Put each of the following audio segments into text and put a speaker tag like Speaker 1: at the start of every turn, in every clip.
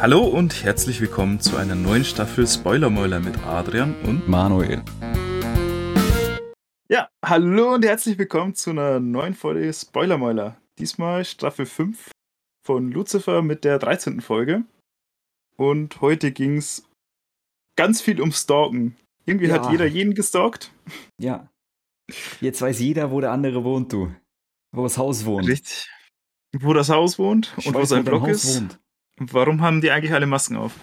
Speaker 1: Hallo und herzlich willkommen zu einer neuen Staffel Spoilermäuler mit Adrian und
Speaker 2: Manuel.
Speaker 1: Ja, hallo und herzlich willkommen zu einer neuen Folge Spoilermäuler. Diesmal Staffel 5 von Lucifer mit der 13. Folge. Und heute ging es ganz viel um Stalken. Irgendwie
Speaker 2: Ja.
Speaker 1: hat jeder jeden gestalkt.
Speaker 2: Ja. Jetzt weiß jeder, wo der andere wohnt, du. Wo das Haus wohnt.
Speaker 1: Richtig. Wo das Haus wohnt
Speaker 2: Ich
Speaker 1: und wo
Speaker 2: weiß,
Speaker 1: sein
Speaker 2: dein
Speaker 1: Block
Speaker 2: Haus
Speaker 1: ist.
Speaker 2: wohnt.
Speaker 1: Warum haben die eigentlich alle Masken auf?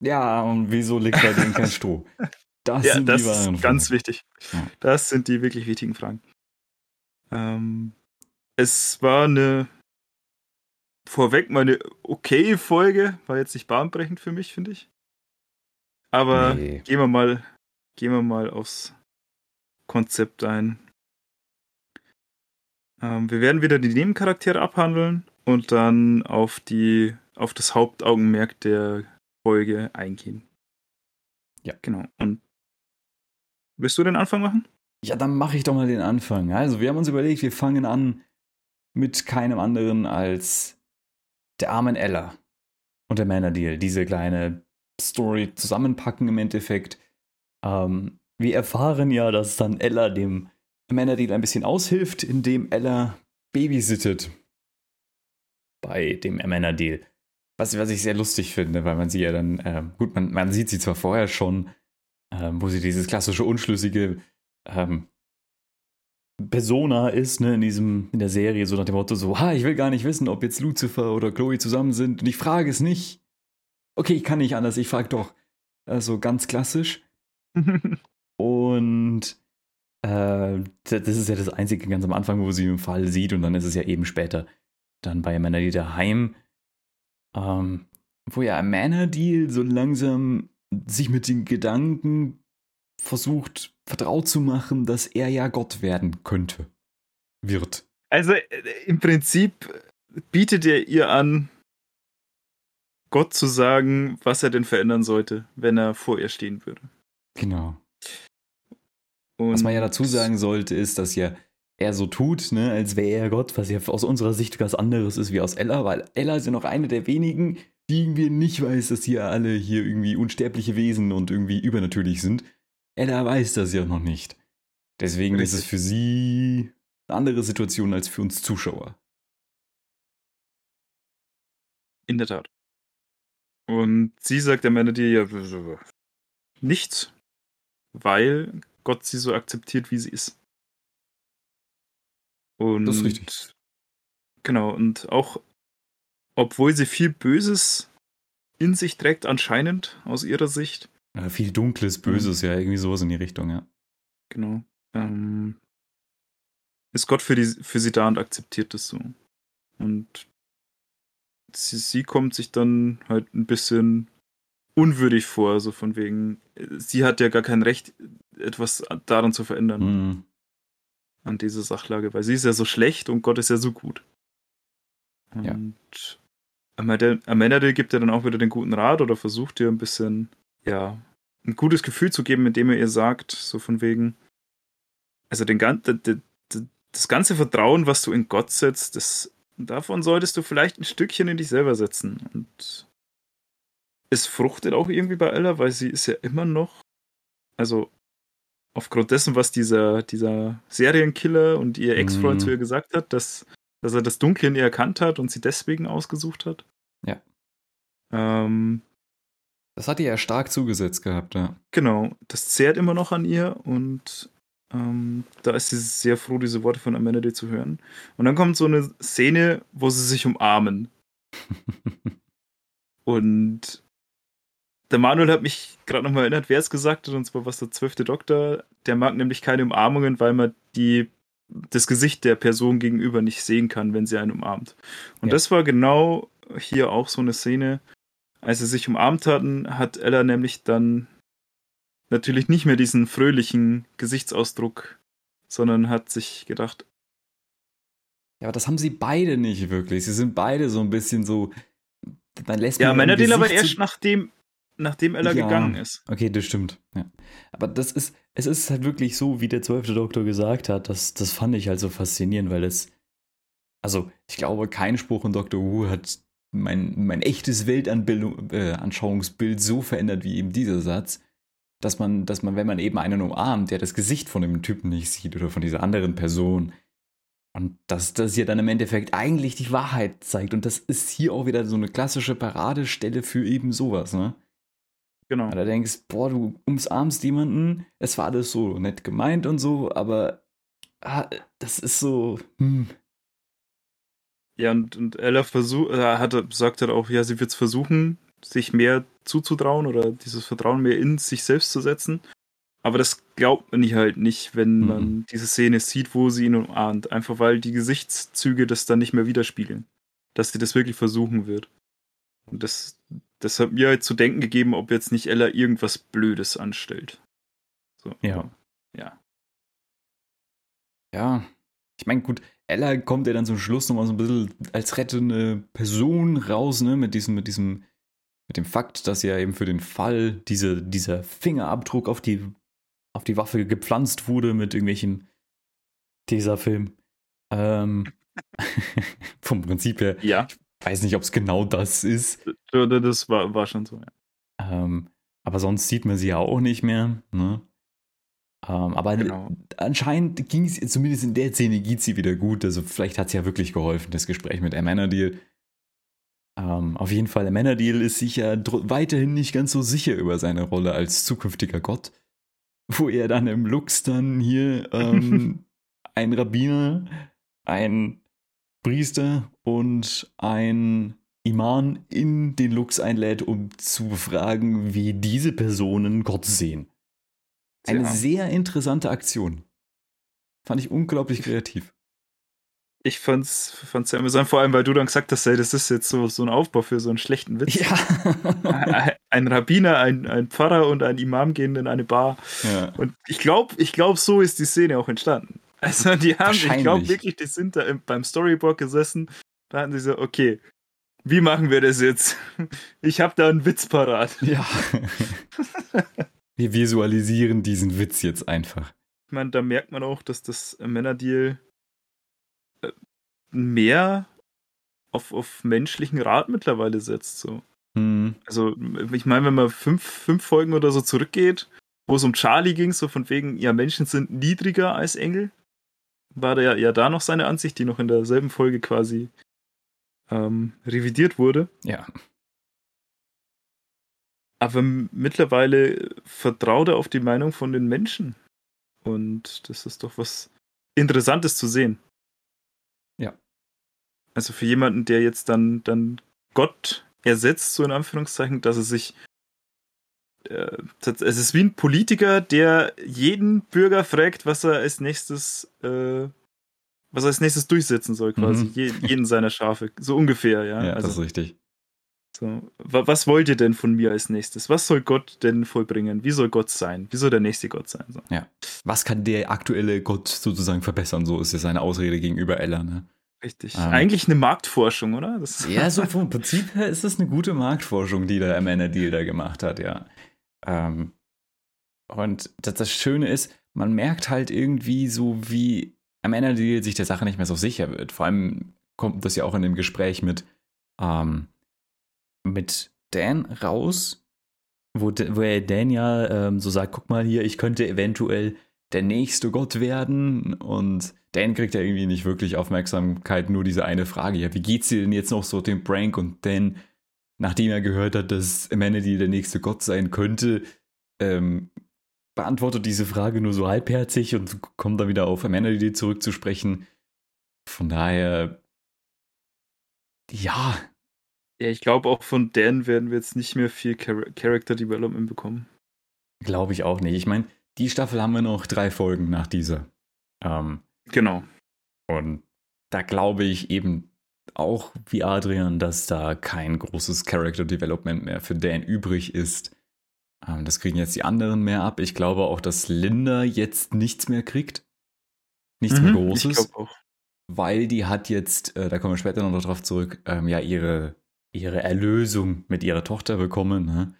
Speaker 2: Ja, und wieso liegt bei denen kein Stroh? Das
Speaker 1: ja,
Speaker 2: sind
Speaker 1: das
Speaker 2: die
Speaker 1: ist ganz
Speaker 2: Fragen.
Speaker 1: wichtig.
Speaker 2: Ja.
Speaker 1: Das sind die wirklich wichtigen Fragen. Ähm, es war eine vorweg mal eine okay Folge, war jetzt nicht bahnbrechend für mich, finde ich. Aber
Speaker 2: Nee.
Speaker 1: gehen wir mal, gehen wir mal aufs Konzept ein. Ähm, wir werden wieder die Nebencharaktere abhandeln und dann auf die, auf das Hauptaugenmerk der Folge eingehen.
Speaker 2: Ja.
Speaker 1: Genau. Und willst du den Anfang machen?
Speaker 2: Ja, dann mache ich doch mal den Anfang. Also, wir haben uns überlegt, wir fangen an mit keinem anderen als der armen Ella und der Männerdeal. Diese kleine Story zusammenpacken im Endeffekt. Ähm, wir erfahren ja, dass dann Ella dem Männerdeal ein bisschen aushilft, indem Ella babysittet bei dem Männerdeal. Was, was ich sehr lustig finde, weil man sie ja dann, ähm, gut, man, man sieht sie zwar vorher schon, ähm, wo sie dieses klassische unschlüssige ähm, Persona ist, ne, in diesem, in der Serie, so nach dem Motto, so, ha, ich will gar nicht wissen, ob jetzt Lucifer oder Chloe zusammen sind und ich frage es nicht. Okay, ich kann nicht anders, ich frage doch. Also ganz klassisch. Und äh, das ist ja das Einzige ganz am Anfang, wo sie den Fall sieht und dann ist es ja eben später dann bei Amanda daheim, ähm, wo ja Amanda Deal so langsam sich mit den Gedanken versucht vertraut zu machen, dass er ja Gott werden könnte. Wird.
Speaker 1: Also äh, im Prinzip bietet er ihr an, Gott zu sagen, was er denn verändern sollte, wenn er vor ihr stehen würde.
Speaker 2: Genau.
Speaker 1: Und
Speaker 2: Was man ja dazu sagen sollte, ist, dass ja er so tut, ne, als wäre er Gott, was ja aus unserer Sicht ganz anderes ist wie aus Ella, weil Ella ist ja noch eine der wenigen, die irgendwie nicht weiß, dass ja alle hier irgendwie unsterbliche Wesen und irgendwie übernatürlich sind. Ella weiß das ja noch nicht. Deswegen ist es
Speaker 1: Richtig.
Speaker 2: für sie eine andere Situation als für uns Zuschauer.
Speaker 1: In der Tat. Und sie sagt am Ende dir ja nichts, weil Gott sie so akzeptiert, wie sie ist. Und
Speaker 2: Das ist richtig.
Speaker 1: Genau, und auch obwohl sie viel Böses in sich trägt, anscheinend aus ihrer Sicht,
Speaker 2: Ja, viel Dunkles, Böses, ja, irgendwie sowas in die Richtung, ja.
Speaker 1: genau, ähm, ist Gott für, die, für sie da und akzeptiert das so. Und sie, sie kommt sich dann halt ein bisschen unwürdig vor, so von wegen, äh, sie hat ja gar kein Recht, etwas daran zu verändern,
Speaker 2: Hm.
Speaker 1: An dieser Sachlage, weil sie ist ja so schlecht und Gott ist ja so gut.
Speaker 2: Ja.
Speaker 1: Und Amanda Amanda gibt ihr dann auch wieder den guten Rat oder versucht ihr ein bisschen, ja, ein gutes Gefühl zu geben, indem er ihr sagt, so von wegen, also den, das ganze Vertrauen, was du in Gott setzt, das, davon solltest du vielleicht ein Stückchen in dich selber setzen. Und es fruchtet auch irgendwie bei Ella, weil sie ist ja immer noch, also aufgrund dessen, was dieser, dieser Serienkiller und ihr Ex-Freund
Speaker 2: Mhm.
Speaker 1: zu ihr gesagt hat, dass, dass er das Dunkle in ihr erkannt hat und sie deswegen ausgesucht hat.
Speaker 2: Ja.
Speaker 1: Ähm,
Speaker 2: Das hat ihr ja stark zugesetzt gehabt, ja.
Speaker 1: Genau, das zehrt immer noch an ihr und ähm, da ist sie sehr froh, diese Worte von Amanda zu hören. Und dann kommt so eine Szene, wo sie sich umarmen. Und der Manuel hat mich gerade nochmal erinnert, wer es gesagt hat, und zwar was der zwölfte Doktor. Der mag nämlich keine Umarmungen, weil man die, das Gesicht der Person gegenüber nicht sehen kann, wenn sie einen umarmt. Und
Speaker 2: Ja.
Speaker 1: das war genau hier auch so eine Szene. Als sie sich umarmt hatten, hat Ella nämlich dann natürlich nicht mehr diesen fröhlichen Gesichtsausdruck, sondern hat sich gedacht,
Speaker 2: Ja, aber das haben sie beide nicht wirklich. Sie sind beide so ein bisschen so. Dann lässt
Speaker 1: ja,
Speaker 2: man ihrem
Speaker 1: Männerdeal aber erst nachdem, nachdem Ella
Speaker 2: Ja.
Speaker 1: gegangen ist.
Speaker 2: Okay, das stimmt. Ja. Aber das ist, es ist halt wirklich so, wie der zwölfte Doktor gesagt hat. Das, das fand ich halt so faszinierend, weil es, also ich glaube, kein Spruch in Doctor Who hat mein, mein echtes Weltanschauungsbild äh, so verändert wie eben dieser Satz, dass man, dass man, wenn man eben einen umarmt, der das Gesicht von dem Typen nicht sieht oder von dieser anderen Person, und dass das ja dann im Endeffekt eigentlich die Wahrheit zeigt. Und das ist hier auch wieder so eine klassische Paradestelle für eben sowas, ne? Genau. Da denkst, boah, du umarmst jemanden, es war alles so nett gemeint und so, aber ah, das ist so, hm.
Speaker 1: Ja, und, und Ella versuch, äh, hatte, sagt halt auch, ja, sie wird es versuchen, sich mehr zuzutrauen oder dieses Vertrauen mehr in sich selbst zu setzen. Aber das glaubt man nicht halt nicht, wenn mhm. man diese Szene sieht, wo sie ihn umarmt. Einfach weil die Gesichtszüge das dann nicht mehr widerspiegeln. Dass sie das wirklich versuchen wird. Und das, das hat mir halt zu denken gegeben, ob jetzt nicht Ella irgendwas Blödes anstellt. So,
Speaker 2: ja.
Speaker 1: Ja.
Speaker 2: Ja. Ich meine, gut, Ella kommt ja dann zum Schluss nochmal so ein bisschen als rettende Person raus, ne, mit diesem, mit diesem, mit dem Fakt, dass ja eben für den Fall diese, dieser Fingerabdruck auf die auf die Waffe gepflanzt wurde mit irgendwelchen Tesafilm. Ähm, vom Prinzip her.
Speaker 1: Ja.
Speaker 2: Ich weiß nicht, ob es genau das ist.
Speaker 1: Das war, war schon so, ja.
Speaker 2: Ähm, aber sonst sieht man sie ja auch nicht mehr. Ne? Ähm, aber genau. anscheinend ging es, zumindest in der Szene geht sie wieder gut. Also vielleicht hat es ja wirklich geholfen, das Gespräch mit Amenadiel. Ähm, auf jeden Fall, Amenadiel ist sich ja weiterhin nicht ganz so sicher über seine Rolle als zukünftiger Gott wo er dann im Lux dann hier ähm, ein Rabbiner, ein Priester und ein Iman in den Lux einlädt, um zu befragen, wie diese Personen Gott sehen. Eine ja. sehr interessante Aktion. Fand ich unglaublich kreativ
Speaker 1: ich fand's, fand's sehr amüsant, vor allem, weil du dann gesagt hast, ey, das ist jetzt so, so ein Aufbau für so einen schlechten Witz.
Speaker 2: Ja.
Speaker 1: ein Rabbiner, ein, ein Pfarrer und ein Imam gehen in eine Bar.
Speaker 2: Ja.
Speaker 1: Und ich glaube, ich glaub, so ist die Szene auch entstanden. Also die haben, ich glaube wirklich, die sind da im, beim Storyboard gesessen, da hatten sie so, okay, wie machen wir das jetzt? Ich habe da einen Witz parat.
Speaker 2: Ja. wir visualisieren diesen Witz jetzt einfach.
Speaker 1: Ich meine, da merkt man auch, dass das Männerdeal mehr auf, auf menschlichen Rat mittlerweile setzt. So.
Speaker 2: Mhm.
Speaker 1: Also, ich meine, wenn man fünf, fünf Folgen oder so zurückgeht, wo es um Charlie ging, so von wegen, ja, Menschen sind niedriger als Engel, war da ja, ja da noch seine Ansicht, die noch in derselben Folge quasi ähm, revidiert wurde.
Speaker 2: Ja.
Speaker 1: Aber mittlerweile vertraut er auf die Meinung von den Menschen. Und das ist doch was Interessantes zu sehen.
Speaker 2: Ja.
Speaker 1: Also für jemanden, der jetzt dann, dann Gott ersetzt, so in Anführungszeichen, dass er sich. Äh, es ist wie ein Politiker, der jeden Bürger fragt, was er als nächstes, äh, was er als nächstes durchsetzen soll, quasi. Mhm. Je, jeden seiner Schafe. So ungefähr, ja.
Speaker 2: Ja, also, das ist richtig.
Speaker 1: So, was wollt ihr denn von mir als nächstes? Was soll Gott denn vollbringen? Wie soll Gott sein? Wie soll der nächste Gott sein? So.
Speaker 2: Ja. Was kann der aktuelle Gott sozusagen verbessern? So ist ja seine Ausrede gegenüber Ella, ne?
Speaker 1: Richtig. Ähm, Eigentlich eine Marktforschung, oder?
Speaker 2: Das ja, so vom Prinzip her ist das eine gute Marktforschung, die der Amanda Deal da gemacht hat, ja. Ähm, und das, das Schöne ist, man merkt halt irgendwie so, wie Amanda Deal sich der Sache nicht mehr so sicher wird. Vor allem kommt das ja auch in dem Gespräch mit, ähm, mit Dan raus, wo, wo er Dan ja ähm, so sagt, guck mal hier, ich könnte eventuell der nächste Gott werden und Dan kriegt ja irgendwie nicht wirklich Aufmerksamkeit, nur diese eine Frage. Ja, wie geht's dir denn jetzt noch so dem Prank? Und Dan, nachdem er gehört hat, dass Amenity der nächste Gott sein könnte, ähm, beantwortet diese Frage nur so halbherzig und kommt dann wieder auf Amenity zurückzusprechen. Von daher, ja.
Speaker 1: Ja, ich glaube auch von Dan werden wir jetzt nicht mehr viel Char Character Development bekommen.
Speaker 2: Glaube ich auch nicht. Ich meine, die Staffel haben wir noch drei Folgen nach dieser. Ähm,
Speaker 1: genau.
Speaker 2: Und da glaube ich eben auch wie Adrian, dass da kein großes Character Development mehr für Dan übrig ist. Ähm, das kriegen jetzt die anderen mehr ab. Ich glaube auch, dass Linda jetzt nichts mehr kriegt. Nichts mhm, mehr Großes. Ich glaube auch. Weil die hat jetzt, äh, da kommen wir später noch drauf zurück, ähm, ja ihre, ihre Erlösung mit ihrer Tochter bekommen. Ne?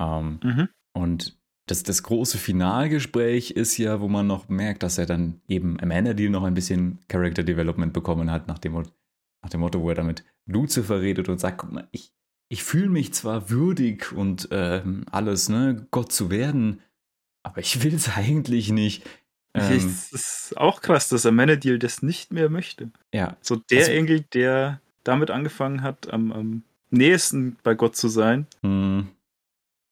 Speaker 2: Ähm, mhm. Und das, das große Finalgespräch ist ja, wo man noch merkt, dass er dann eben am Ende Deal noch ein bisschen Character Development bekommen hat, nach dem Nach dem Motto, wo er damit Lucifer redet und sagt, guck mal, ich, ich fühle mich zwar würdig und ähm, alles, ne, Gott zu werden, aber ich will es eigentlich nicht.
Speaker 1: Ähm, es ist auch krass, dass Amenadiel das nicht mehr möchte.
Speaker 2: Ja.
Speaker 1: So der also, Engel, der damit angefangen hat, am, am nächsten bei Gott zu sein,
Speaker 2: mhm.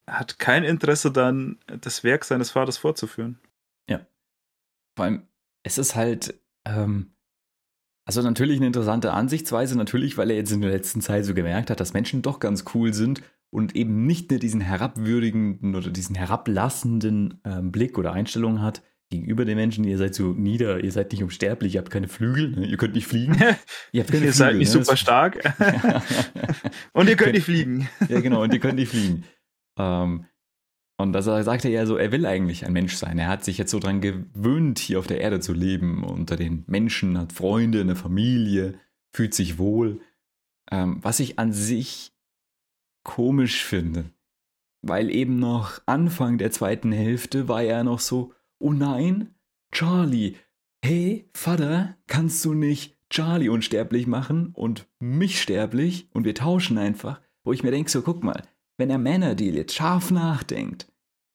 Speaker 1: hat kein Interesse dann, das Werk seines Vaters fortzuführen.
Speaker 2: Ja. Vor allem, es ist halt, ähm, also natürlich eine interessante Ansichtsweise, natürlich, weil er jetzt in der letzten Zeit so gemerkt hat, dass Menschen doch ganz cool sind und eben nicht mehr diesen herabwürdigenden oder diesen herablassenden ähm, Blick oder Einstellung hat gegenüber den Menschen. Ihr seid so nieder, ihr seid nicht unsterblich, ihr habt keine Flügel, ne? ihr könnt nicht fliegen.
Speaker 1: Ihr, habt keine ihr Flügel, seid nicht ne? super stark. und ihr könnt nicht fliegen.
Speaker 2: ja, genau, und ihr könnt nicht fliegen. Ähm, und da sagt er ja so, er will eigentlich ein Mensch sein. Er hat sich jetzt so dran gewöhnt, hier auf der Erde zu leben, unter den Menschen, hat Freunde, eine Familie, fühlt sich wohl. Ähm, was ich an sich komisch finde. Weil eben noch Anfang der zweiten Hälfte war er noch so, oh nein, Charlie, hey, Vater, kannst du nicht Charlie unsterblich machen und mich sterblich und wir tauschen einfach? Wo ich mir denke, so guck mal, wenn der Männerdeal jetzt scharf nachdenkt,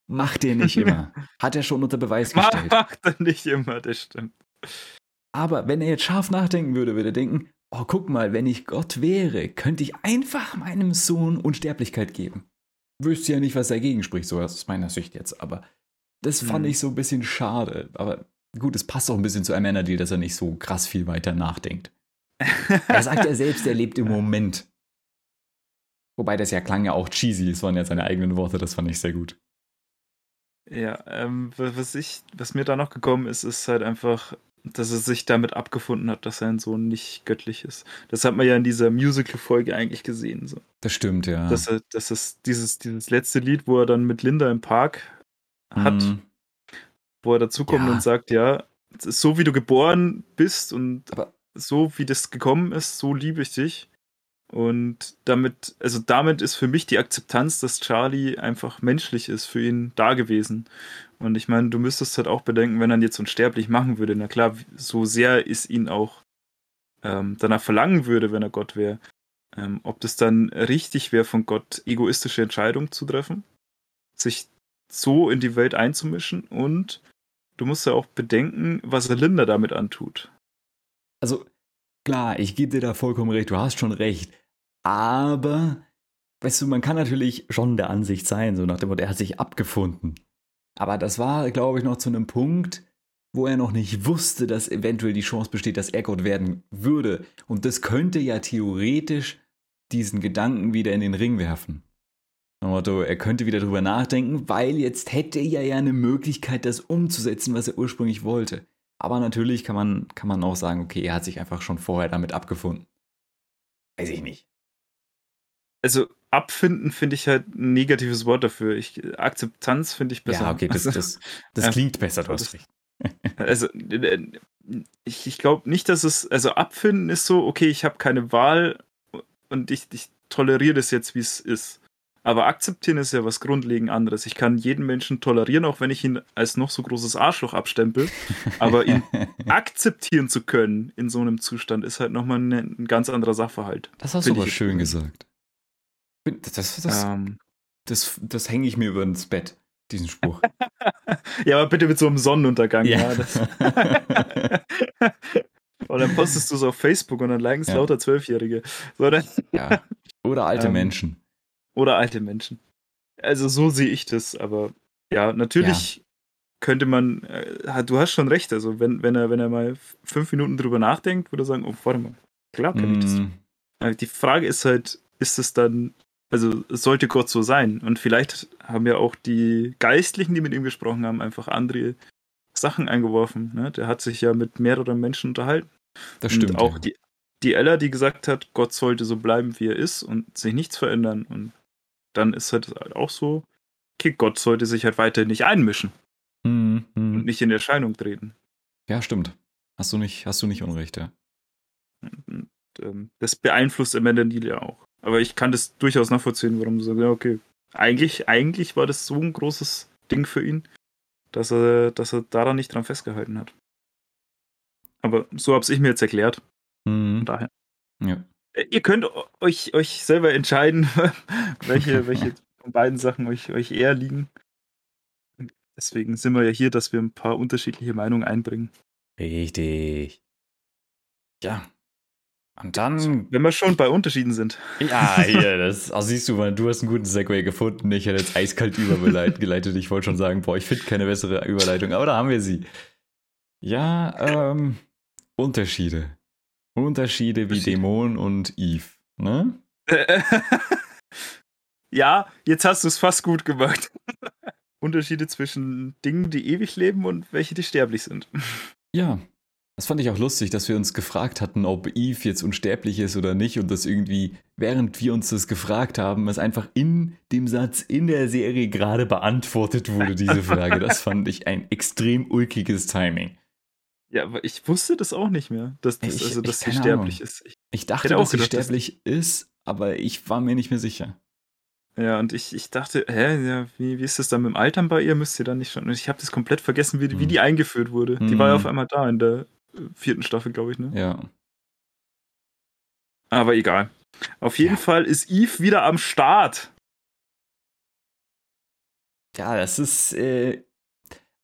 Speaker 2: macht er nicht immer. Hat er schon unter Beweis gestellt.
Speaker 1: Macht er nicht immer, das stimmt.
Speaker 2: Aber wenn er jetzt scharf nachdenken würde, würde er denken, oh, guck mal, wenn ich Gott wäre, könnte ich einfach meinem Sohn Unsterblichkeit geben. Wüsste ja nicht, was dagegen spricht, so aus meiner Sicht jetzt, aber das fand hm. ich so ein bisschen schade. Aber gut, es passt auch ein bisschen zu Amenadiel, dass er nicht so krass viel weiter nachdenkt. er sagt ja selbst, er lebt im Moment. Wobei das ja klang ja auch cheesy, es waren ja seine eigenen Worte, das fand ich sehr gut.
Speaker 1: Ja, ähm, was ich, was mir da noch gekommen ist, ist halt einfach, dass er sich damit abgefunden hat, dass sein Sohn nicht göttlich ist. Das hat man ja in dieser Musical-Folge eigentlich gesehen. So.
Speaker 2: Das stimmt, ja.
Speaker 1: Dass er, dass es dieses, dieses letzte Lied, wo er dann mit Linda im Park hat, mhm. wo er dazukommt ja. und sagt, ja, so wie du geboren bist und Aber so wie das gekommen ist, so liebe ich dich. Und damit, also damit ist für mich die Akzeptanz, dass Charlie einfach menschlich ist, für ihn da gewesen. Und ich meine, du müsstest halt auch bedenken, wenn er jetzt unsterblich machen würde, na klar, so sehr ist ihn auch ähm, danach verlangen würde, wenn er Gott wäre, ähm, ob das dann richtig wäre, von Gott egoistische Entscheidungen zu treffen, sich so in die Welt einzumischen und du musst ja auch bedenken, was Linda damit antut.
Speaker 2: Also, klar, ich gebe dir da vollkommen recht, du hast schon recht. Aber, weißt du, man kann natürlich schon der Ansicht sein, so nach dem Motto, er hat sich abgefunden. Aber das war, glaube ich, noch zu einem Punkt, wo er noch nicht wusste, dass eventuell die Chance besteht, dass er Gott werden würde. Und das könnte ja theoretisch diesen Gedanken wieder in den Ring werfen. Motto, er könnte wieder drüber nachdenken, weil jetzt hätte er ja eine Möglichkeit, das umzusetzen, was er ursprünglich wollte. Aber natürlich kann man, kann man auch sagen, okay, er hat sich einfach schon vorher damit abgefunden. Weiß ich nicht
Speaker 1: also abfinden finde ich halt ein negatives Wort dafür. Ich, Akzeptanz finde ich besser.
Speaker 2: Ja, okay, das, das, das klingt besser, du hast recht.
Speaker 1: Also, ich, ich glaube nicht, dass es, also abfinden ist so, okay, ich habe keine Wahl und ich, ich toleriere das jetzt, wie es ist. Aber akzeptieren ist ja was grundlegend anderes. Ich kann jeden Menschen tolerieren, auch wenn ich ihn als noch so großes Arschloch abstempel. Aber ihn akzeptieren zu können in so einem Zustand ist halt nochmal ein, ein ganz anderer Sachverhalt.
Speaker 2: Das hast du aber schön gesagt. Das, das, das, ähm, das, das hänge ich mir über ins Bett, diesen Spruch.
Speaker 1: ja, aber bitte mit so einem Sonnenuntergang. Ja. ja und dann postest du es auf Facebook und dann liken es ja. lauter Zwölfjährige. So,
Speaker 2: ja. Oder alte ähm, Menschen.
Speaker 1: Oder alte Menschen. Also so sehe ich das, aber ja, natürlich ja. könnte man, äh, du hast schon recht, also wenn, wenn, er, wenn er mal fünf Minuten drüber nachdenkt, würde er sagen, oh, warte mal, klar kann mm. ich das. Mm. Äh, die Frage ist halt, ist es dann also es sollte Gott so sein. Und vielleicht haben ja auch die Geistlichen, die mit ihm gesprochen haben, einfach andere Sachen eingeworfen. Ne? Der hat sich ja mit mehreren Menschen unterhalten.
Speaker 2: Das stimmt.
Speaker 1: Und auch ja. die, die Ella, die gesagt hat, Gott sollte so bleiben, wie er ist und sich nichts verändern. Und dann ist halt auch so, okay, Gott sollte sich halt weiter nicht einmischen.
Speaker 2: Mhm, mh.
Speaker 1: Und nicht in Erscheinung treten.
Speaker 2: Ja, stimmt. Hast du nicht, hast du nicht Unrecht, ja.
Speaker 1: Und, ähm, das beeinflusst Amanda Neal ja auch. Aber ich kann das durchaus nachvollziehen, warum du sagst, ja, okay. Eigentlich, eigentlich war das so ein großes Ding für ihn, dass er, dass er daran nicht dran festgehalten hat. Aber so habe ich mir jetzt erklärt.
Speaker 2: Mhm.
Speaker 1: daher.
Speaker 2: Ja.
Speaker 1: Äh, Ihr könnt euch, euch selber entscheiden, welche, welche von beiden Sachen euch, euch eher liegen. Deswegen sind wir ja hier, dass wir ein paar unterschiedliche Meinungen einbringen.
Speaker 2: Richtig. Ja. Und dann.
Speaker 1: Wenn wir schon bei Unterschieden sind.
Speaker 2: Ja, hier, das also siehst du mal, du hast einen guten Segway gefunden. Ich hätte jetzt eiskalt übergeleitet. Ich wollte schon sagen, boah, ich finde keine bessere Überleitung, aber da haben wir sie. Ja, ähm, Unterschiede. Unterschiede wie. Dämon und Eve, ne?
Speaker 1: ja, jetzt hast du es fast gut gemacht. Unterschiede zwischen Dingen, die ewig leben und welche, die sterblich sind.
Speaker 2: Ja. Das fand ich auch lustig, dass wir uns gefragt hatten, ob Eve jetzt unsterblich ist oder nicht und das irgendwie, während wir uns das gefragt haben, es einfach in dem Satz in der Serie gerade beantwortet wurde, diese Frage. Das fand ich ein extrem ulkiges Timing.
Speaker 1: Ja, aber ich wusste das auch nicht mehr, dass, das,
Speaker 2: Ich-
Speaker 1: also, dass sie sterblich
Speaker 2: Ahnung.
Speaker 1: ist. Ich,
Speaker 2: Ich dachte, dass sie
Speaker 1: gedacht, dass-
Speaker 2: sterblich ist, aber ich war mir nicht mehr sicher.
Speaker 1: ja, und ich, ich dachte, hä, ja, wie, wie ist das dann mit dem Altern bei ihr? Müsst ihr dann nicht schon. Und ich habe das komplett vergessen, wie, die- wie
Speaker 2: Hm.
Speaker 1: die eingeführt wurde. Die war ja
Speaker 2: Hm.
Speaker 1: auf einmal da in der vierten Staffel, glaube ich, ne?
Speaker 2: Ja.
Speaker 1: Aber egal. Auf jeden
Speaker 2: Ja.
Speaker 1: Fall ist Eve wieder am Start.
Speaker 2: Ja, das ist äh,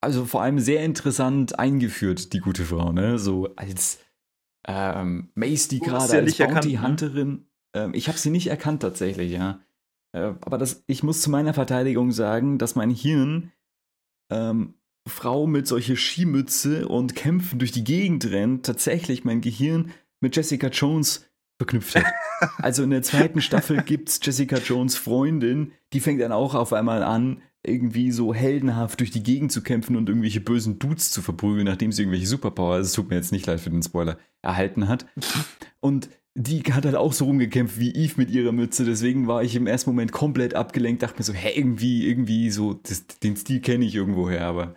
Speaker 2: also vor allem sehr interessant eingeführt, die gute Frau, ne? So als ähm, Mace, die gerade
Speaker 1: ja
Speaker 2: als
Speaker 1: nicht erkannt,
Speaker 2: Bounty
Speaker 1: ne?
Speaker 2: Hunterin. Ähm, ich habe sie nicht erkannt tatsächlich, ja. Äh, aber das, ich muss zu meiner Verteidigung sagen, dass mein Hirn ähm, Frau mit solche Skimütze und Kämpfen durch die Gegend rennt, tatsächlich mein Gehirn mit Jessica Jones verknüpft hat. Also in der zweiten Staffel gibt's Jessica Jones Freundin, die fängt dann auch auf einmal an, irgendwie so heldenhaft durch die Gegend zu kämpfen und irgendwelche bösen Dudes zu verprügeln, nachdem sie irgendwelche Superpowers, es tut mir jetzt nicht leid für den Spoiler, erhalten hat. Und die hat halt auch so rumgekämpft wie Eve mit ihrer Mütze, deswegen war ich im ersten Moment komplett abgelenkt, dachte mir so, hä, irgendwie, irgendwie so, das, den Stil kenne ich irgendwoher, aber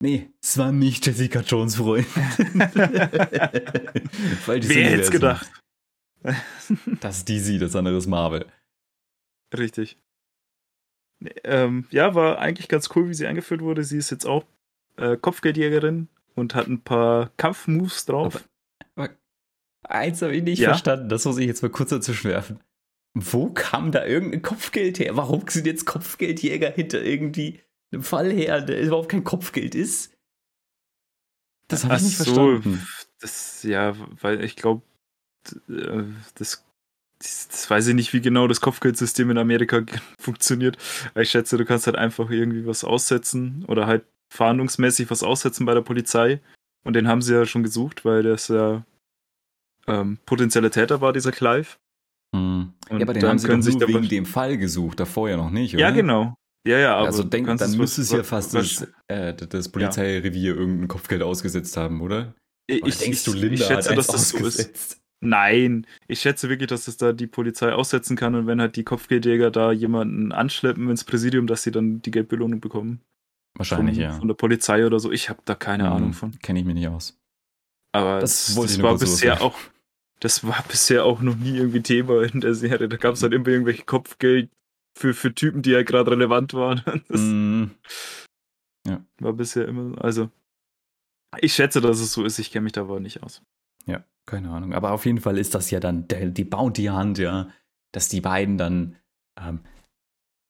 Speaker 2: nee, es war nicht Jessica Jones Freund.
Speaker 1: Wer hätte es gedacht?
Speaker 2: Das ist DC, das andere ist Marvel.
Speaker 1: Richtig. Nee, Ähm, ja, war eigentlich ganz cool, wie sie eingeführt wurde. Sie ist jetzt auch äh, Kopfgeldjägerin und hat ein paar Kampfmoves drauf.
Speaker 2: Eins habe ich nicht
Speaker 1: Ja?
Speaker 2: verstanden, das muss ich jetzt mal kurz dazwischen werfen. Wo kam da irgendein Kopfgeld her? Warum sind jetzt Kopfgeldjäger hinter irgendwie einem Fall her, der überhaupt kein Kopfgeld ist? Das habe ich nicht
Speaker 1: Ach
Speaker 2: verstanden.
Speaker 1: Das, ja, weil ich glaube, das, das, das weiß ich nicht, wie genau das Kopfgeldsystem in Amerika funktioniert. Ich schätze, du kannst halt einfach irgendwie was aussetzen oder halt fahndungsmäßig was aussetzen bei der Polizei. Und den haben sie ja schon gesucht, weil das ja ähm, potenzieller Täter war, dieser Clive.
Speaker 2: Hm.
Speaker 1: Und
Speaker 2: Ja, aber den
Speaker 1: dann
Speaker 2: haben sie doch
Speaker 1: können sich
Speaker 2: nur
Speaker 1: da
Speaker 2: wegen dem Fall gesucht, davor ja noch nicht, oder?
Speaker 1: Ja, genau. Ja, ja, aber
Speaker 2: also denk, dann müsste es ja fast das, äh, das Polizeirevier irgendein Kopfgeld ausgesetzt haben, oder?
Speaker 1: Ich,
Speaker 2: denkst du, Linda
Speaker 1: ich schätze,
Speaker 2: hat
Speaker 1: dass das so ist. Nein, ich schätze wirklich, dass es da die Polizei aussetzen kann und wenn halt die Kopfgeldjäger da jemanden anschleppen ins Präsidium, dass sie dann die Geldbelohnung bekommen.
Speaker 2: Wahrscheinlich,
Speaker 1: von,
Speaker 2: ja.
Speaker 1: Von der Polizei oder so. Ich habe da keine
Speaker 2: Hm,
Speaker 1: Ahnung von.
Speaker 2: Kenne ich mir nicht aus.
Speaker 1: Aber
Speaker 2: Das
Speaker 1: das, das war bisher
Speaker 2: loswerden.
Speaker 1: auch, das war bisher auch noch nie irgendwie Thema in der Serie. Da gab es halt immer irgendwelche Kopfgeld für, für Typen, die ja gerade relevant waren. Das
Speaker 2: Hm,
Speaker 1: war bisher immer, also ich schätze, dass es so ist. Ich kenne mich da aber nicht aus.
Speaker 2: Ja, keine Ahnung. Aber auf jeden Fall ist das ja dann der, die Bounty Hunt, ja, dass die beiden dann ähm,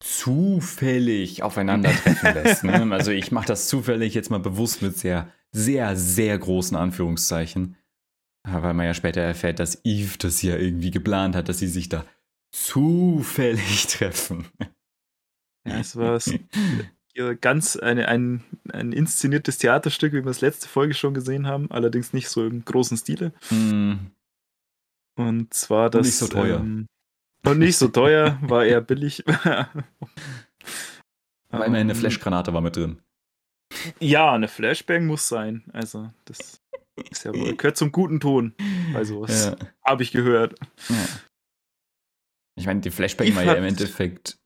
Speaker 2: zufällig aufeinandertreffen lässt. Ne? Also ich mache das zufällig jetzt mal bewusst mit sehr, sehr, sehr großen Anführungszeichen. Ja, Weil man ja später erfährt, dass Eve das ja irgendwie geplant hat, dass sie sich da zufällig treffen.
Speaker 1: Ja, es war ganz eine, ein, ein inszeniertes Theaterstück, wie wir es letzte Folge schon gesehen haben, allerdings nicht so im großen Stile.
Speaker 2: Hm,
Speaker 1: Und zwar das.
Speaker 2: nicht so teuer.
Speaker 1: Ähm, und nicht so teuer, war eher billig.
Speaker 2: Aber immerhin eine
Speaker 1: Ähm,
Speaker 2: Flashgranate war mit drin.
Speaker 1: Ja, eine Flashbang muss sein. Also, das ist ja wohl, gehört zum guten Ton bei sowas.
Speaker 2: Ja,
Speaker 1: Habe ich gehört.
Speaker 2: ja. Ich meine, die Flashbang
Speaker 1: Eve
Speaker 2: war ja im Endeffekt.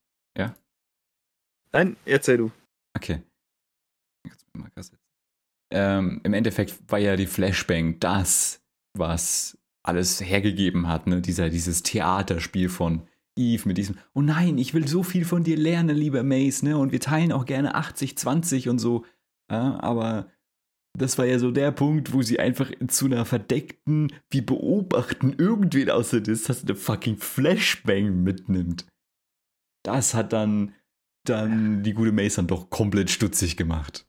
Speaker 1: Nein, erzähl du.
Speaker 2: Okay. Ähm, Im Endeffekt war ja die Flashbang das, was alles hergegeben hat, ne? Dieser, dieses Theaterspiel von Eve mit diesem, oh nein, ich will so viel von dir lernen, lieber Mace, ne? Und wir teilen auch gerne 80-20 und so. Ja, aber das war ja so der Punkt, wo sie einfach zu einer verdeckten, wie beobachten irgendwen außer das, dass eine fucking Flashbang mitnimmt. Das hat dann, dann die gute Mason doch komplett stutzig gemacht.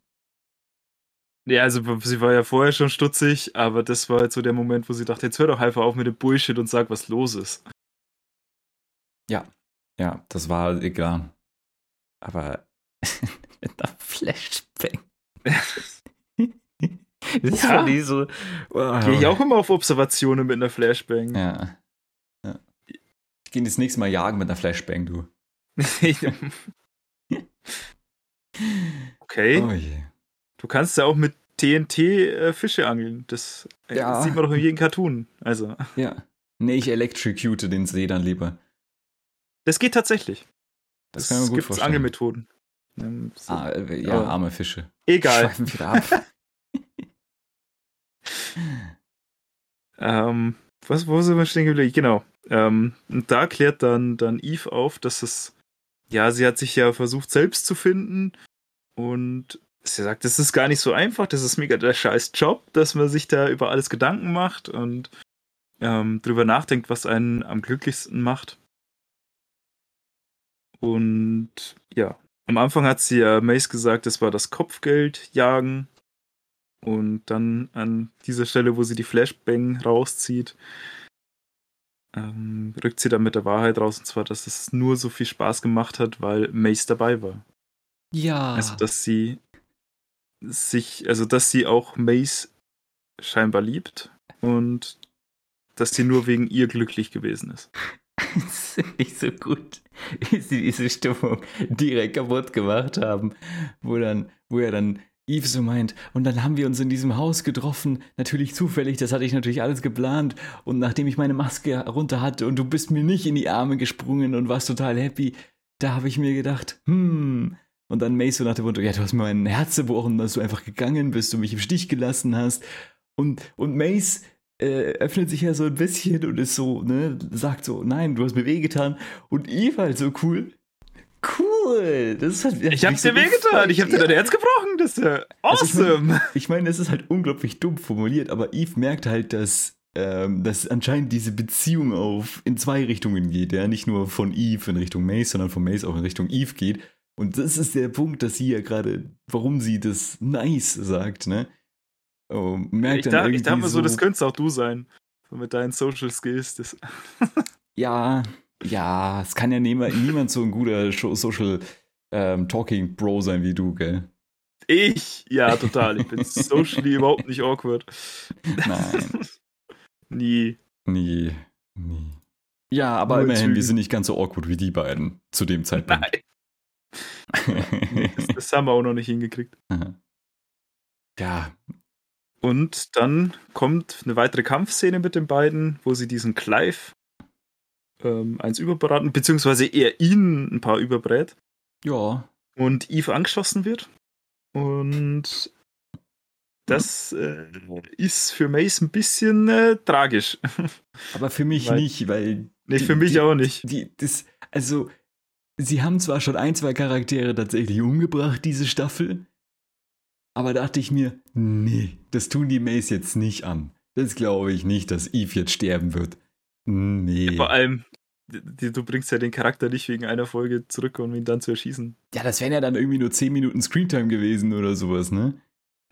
Speaker 1: Ja, also sie war ja vorher schon stutzig, aber das war halt so der Moment, wo sie dachte, jetzt hör doch einfach auf mit dem Bullshit und sag, was los ist.
Speaker 2: Ja, ja, das war egal. Aber mit einer Flashbang.
Speaker 1: Das ist ja. die so. Wow. Gehe ich auch immer auf Observationen mit einer Flashbang.
Speaker 2: Ja. ja. Ich gehe das nächste Mal jagen mit einer Flashbang, du.
Speaker 1: okay. Oh du kannst ja auch mit TNT äh, Fische angeln. Das äh, ja. sieht man doch in jedem Cartoon. Also.
Speaker 2: Ja. Nee, ich electrocute den See dann lieber.
Speaker 1: Das geht tatsächlich.
Speaker 2: Das, das kann man gut
Speaker 1: vorstellen. Angelmethoden.
Speaker 2: Ähm, so. ah, äh, ja, arme Fische.
Speaker 1: Egal. Ähm, was, wo sind wir stehen geblieben? Genau. Ähm, und da klärt dann, dann Eve auf, dass es, ja, sie hat sich ja versucht, selbst zu finden. Und sie sagt, das ist gar nicht so einfach, das ist mega der scheiß Job, dass man sich da über alles Gedanken macht und ähm, drüber nachdenkt, was einen am glücklichsten macht. Und ja, am Anfang hat sie ja Mace gesagt, das war das Kopfgeldjagen. Und dann an dieser Stelle, wo sie die Flashbang rauszieht, ähm, rückt sie dann mit der Wahrheit raus, und zwar, dass es nur so viel Spaß gemacht hat, weil Mace dabei war.
Speaker 2: Ja.
Speaker 1: Also, dass sie sich, also, dass sie auch Mace scheinbar liebt und dass sie nur wegen ihr glücklich gewesen ist.
Speaker 2: das ist nicht so gut, wie sie diese Stimmung direkt kaputt gemacht haben, wo dann, wo er dann Eve so meint, und dann haben wir uns in diesem Haus getroffen, natürlich zufällig, das hatte ich natürlich alles geplant, und nachdem ich meine Maske runter hatte und du bist mir nicht in die Arme gesprungen und warst total happy, da habe ich mir gedacht, hm, und dann Mace so nach dem Motto, ja, du hast mir mein Herz gebrochen, dass du einfach gegangen bist und mich im Stich gelassen hast. Und, und Mace äh, öffnet sich ja so ein bisschen und ist so, ne, sagt so, nein, du hast mir wehgetan. Und Eve halt so cool, Cool. Das ist halt,
Speaker 1: ich hab's dir wehgetan. Ich hab dir dein Herz gebrochen. Ja awesome. Also
Speaker 2: ich meine, ich mein, das ist halt unglaublich dumm formuliert, aber Eve merkt halt, dass, ähm, dass anscheinend diese Beziehung auf in zwei Richtungen geht. Ja, nicht nur von Eve in Richtung Mace, sondern von Mace auch in Richtung Eve geht. Und das ist der Punkt, dass sie ja gerade, warum sie das nice sagt, ne?
Speaker 1: Oh, merkt ich, da, ich dachte mir so, das könntest auch du sein. So mit deinen Social Skills. Das
Speaker 2: ja, ja, es kann ja niemand, niemand so ein guter Social ähm, Talking Bro sein wie du, gell?
Speaker 1: Ich? Ja, total. Ich bin socially überhaupt nicht awkward.
Speaker 2: Nein.
Speaker 1: Nie.
Speaker 2: Nie. Nie. Ja, aber Nur immerhin, wir sind nicht ganz so awkward wie die beiden zu dem Zeitpunkt. Nein.
Speaker 1: das, das, haben wir auch noch nicht hingekriegt.
Speaker 2: Ja.
Speaker 1: Und dann kommt eine weitere Kampfszene mit den beiden, wo sie diesen Clive ähm, eins überbraten, beziehungsweise er ihn ein paar überbrät.
Speaker 2: Ja.
Speaker 1: Und Eve angeschossen wird. Und das äh, ist für Mace ein bisschen äh, tragisch.
Speaker 2: Aber für mich weil, nicht, weil.
Speaker 1: Nee, die, für mich
Speaker 2: die,
Speaker 1: auch nicht.
Speaker 2: Die, das, also, sie haben zwar schon ein, zwei Charaktere tatsächlich umgebracht, diese Staffel. Aber dachte ich mir, nee, das tun die Mace jetzt nicht an. Das glaube ich nicht, dass Eve jetzt sterben wird. Nee.
Speaker 1: Vor allem, du bringst ja den Charakter nicht wegen einer Folge zurück, um ihn dann zu erschießen.
Speaker 2: Ja, das wären ja dann irgendwie nur 10 Minuten Screentime gewesen oder sowas, ne?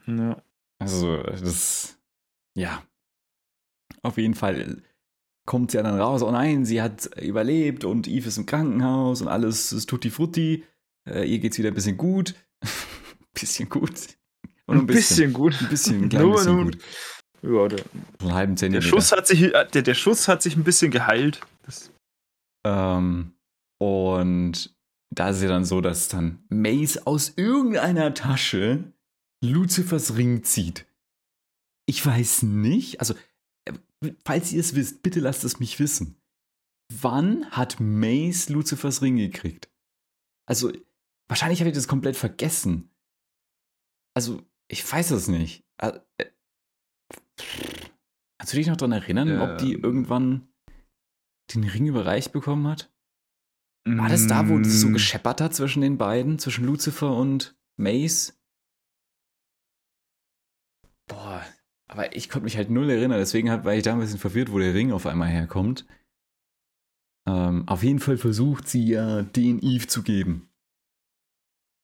Speaker 1: Ja.
Speaker 2: Also, das. Ja. Auf jeden Fall kommt sie ja dann raus. Oh nein, sie hat überlebt und Eve ist im Krankenhaus und alles ist tutti frutti. Äh, ihr geht's wieder ein bisschen gut. bisschen gut.
Speaker 1: Und ein, bisschen, bisschen gut.
Speaker 2: Ein bisschen, ein klein nur, bisschen nur, gut.
Speaker 1: Ja, der,
Speaker 2: einen halben Zentimeter.
Speaker 1: Der Schuss hat sich, äh, der, der Schuss hat sich ein bisschen geheilt. Das
Speaker 2: ähm, und da ist ja dann so, dass dann Mace aus irgendeiner Tasche Luzifers Ring zieht. Ich weiß nicht, also äh, falls ihr es wisst, bitte lasst es mich wissen. Wann hat Mace Luzifers Ring gekriegt? Also, wahrscheinlich habe ich das komplett vergessen. Also, ich weiß es nicht. Äh, kannst du dich noch daran erinnern, ja. ob die irgendwann den Ring überreicht bekommen hat? War das da, wo es so mm. gescheppert hat zwischen den beiden, zwischen Lucifer und Mace? Aber ich konnte mich halt null erinnern, deswegen war ich da ein bisschen verwirrt, wo der Ring auf einmal herkommt. Ähm, auf jeden Fall versucht sie ja, den Eve zu geben.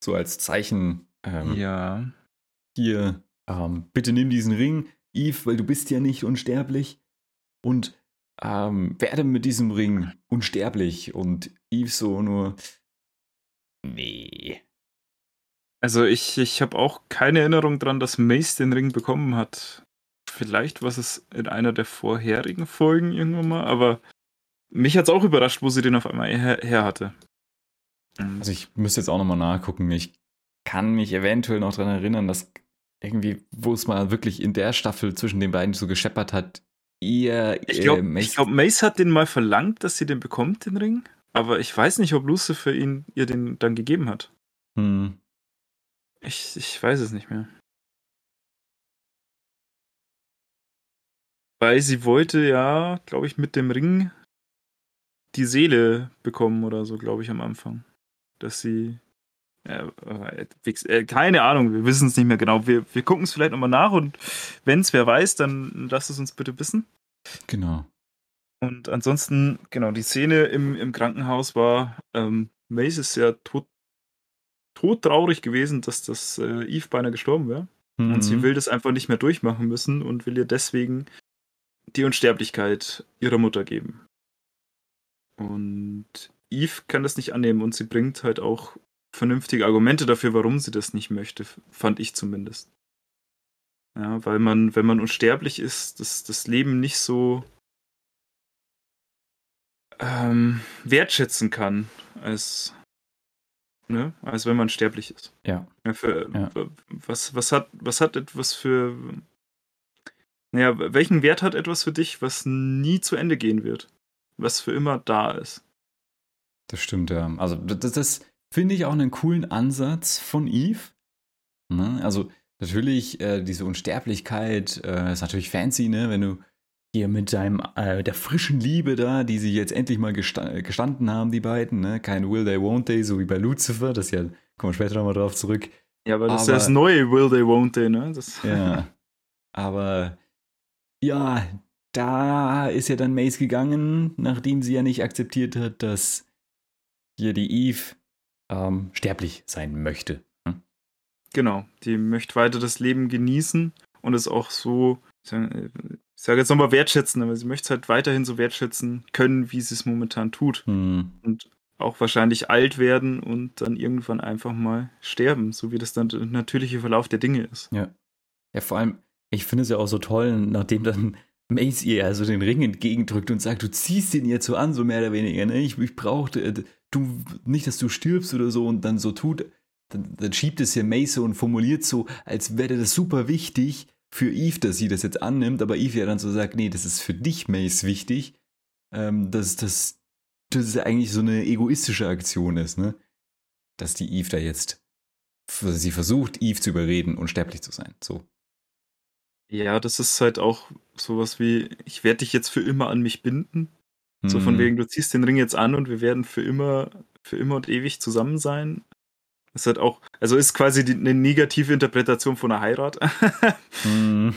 Speaker 2: So als Zeichen. Ähm,
Speaker 1: ja.
Speaker 2: Hier, ähm, bitte nimm diesen Ring, Eve, weil du bist ja nicht unsterblich. Und ähm, werde mit diesem Ring unsterblich. Und Eve so nur, nee.
Speaker 1: Also ich, ich habe auch keine Erinnerung daran, dass Mace den Ring bekommen hat. Vielleicht war es in einer der vorherigen Folgen irgendwann mal, aber mich hat es auch überrascht, wo sie den auf einmal her, her hatte.
Speaker 2: Also ich müsste jetzt auch nochmal nachgucken. Ich kann mich eventuell noch daran erinnern, dass irgendwie, wo es mal wirklich in der Staffel zwischen den beiden so gescheppert hat, ihr.
Speaker 1: Ich glaube, äh, Mace, glaub, Mace hat den mal verlangt, dass sie den bekommt, den Ring. Aber ich weiß nicht, ob Lucifer ihn ihr den dann gegeben hat.
Speaker 2: Hm.
Speaker 1: Ich, ich weiß es nicht mehr. Weil sie wollte ja, glaube ich, mit dem Ring die Seele bekommen oder so, glaube ich, am Anfang. Dass sie. Äh, äh, keine Ahnung, wir wissen es nicht mehr genau. Wir, wir gucken es vielleicht nochmal nach und wenn es wer weiß, dann lasst es uns bitte wissen.
Speaker 2: Genau.
Speaker 1: Und ansonsten, genau, die Szene im, im Krankenhaus war, ähm, Mace ist ja tot, todtraurig gewesen, dass das äh, Eve beinahe gestorben wäre. Mhm. Und sie mhm. will das einfach nicht mehr durchmachen müssen und will ihr deswegen die Unsterblichkeit ihrer Mutter geben. Und Eve kann das nicht annehmen und sie bringt halt auch vernünftige Argumente dafür, warum sie das nicht möchte, fand ich zumindest. Ja, weil man, wenn man unsterblich ist, das, das Leben nicht so ähm, wertschätzen kann, als, ne, als wenn man sterblich ist.
Speaker 2: Ja.
Speaker 1: ja, für, ja. Was, was, hat, was hat etwas für. Naja, welchen Wert hat etwas für dich, was nie zu Ende gehen wird? Was für immer da ist?
Speaker 2: Das stimmt, ja. Also, das, das finde ich auch einen coolen Ansatz von Eve. Ne? Also, natürlich, äh, diese Unsterblichkeit äh, ist natürlich fancy, ne? Wenn du hier mit deinem, äh, der frischen Liebe da, die sie jetzt endlich mal gesta gestanden haben, die beiden, ne? Kein Will They, Won't They, so wie bei Lucifer, das ja, kommen wir später nochmal drauf zurück.
Speaker 1: Ja, aber das aber, ist das neue Will They, Won't They, ne? Das
Speaker 2: ja, aber ja, da ist ja dann Mace gegangen, nachdem sie ja nicht akzeptiert hat, dass hier die Eve ähm, sterblich sein möchte. Hm?
Speaker 1: Genau, die möchte weiter das Leben genießen und es auch so ich sage jetzt nochmal wertschätzen, aber sie möchte es halt weiterhin so wertschätzen können, wie sie es momentan tut.
Speaker 2: Hm.
Speaker 1: Und auch wahrscheinlich alt werden und dann irgendwann einfach mal sterben, so wie das dann der natürliche Verlauf der Dinge ist.
Speaker 2: Ja. Ja, vor allem, ich finde es ja auch so toll, nachdem dann Mace ihr also den Ring entgegendrückt und sagt, du ziehst ihn jetzt so an, so mehr oder weniger, ne? Ich, ich brauchte, äh, du, nicht, dass du stirbst oder so und dann so tut, dann, dann schiebt es hier Mace und formuliert so, als wäre das super wichtig, für Eve, dass sie das jetzt annimmt, aber Eve ja dann so sagt, nee, das ist für dich, Mace, wichtig, ähm, dass das, das eigentlich so eine egoistische Aktion ist, ne? Dass die Eve da jetzt, sie versucht, Eve zu überreden, unsterblich zu sein, so.
Speaker 1: Ja, das ist halt auch sowas wie, ich werde dich jetzt für immer an mich binden. Hm. So von mhm. wegen, du ziehst den Ring jetzt an und wir werden für immer, für immer und ewig zusammen sein. Ist halt auch, also ist quasi die, eine negative Interpretation von einer Heirat.
Speaker 2: mm.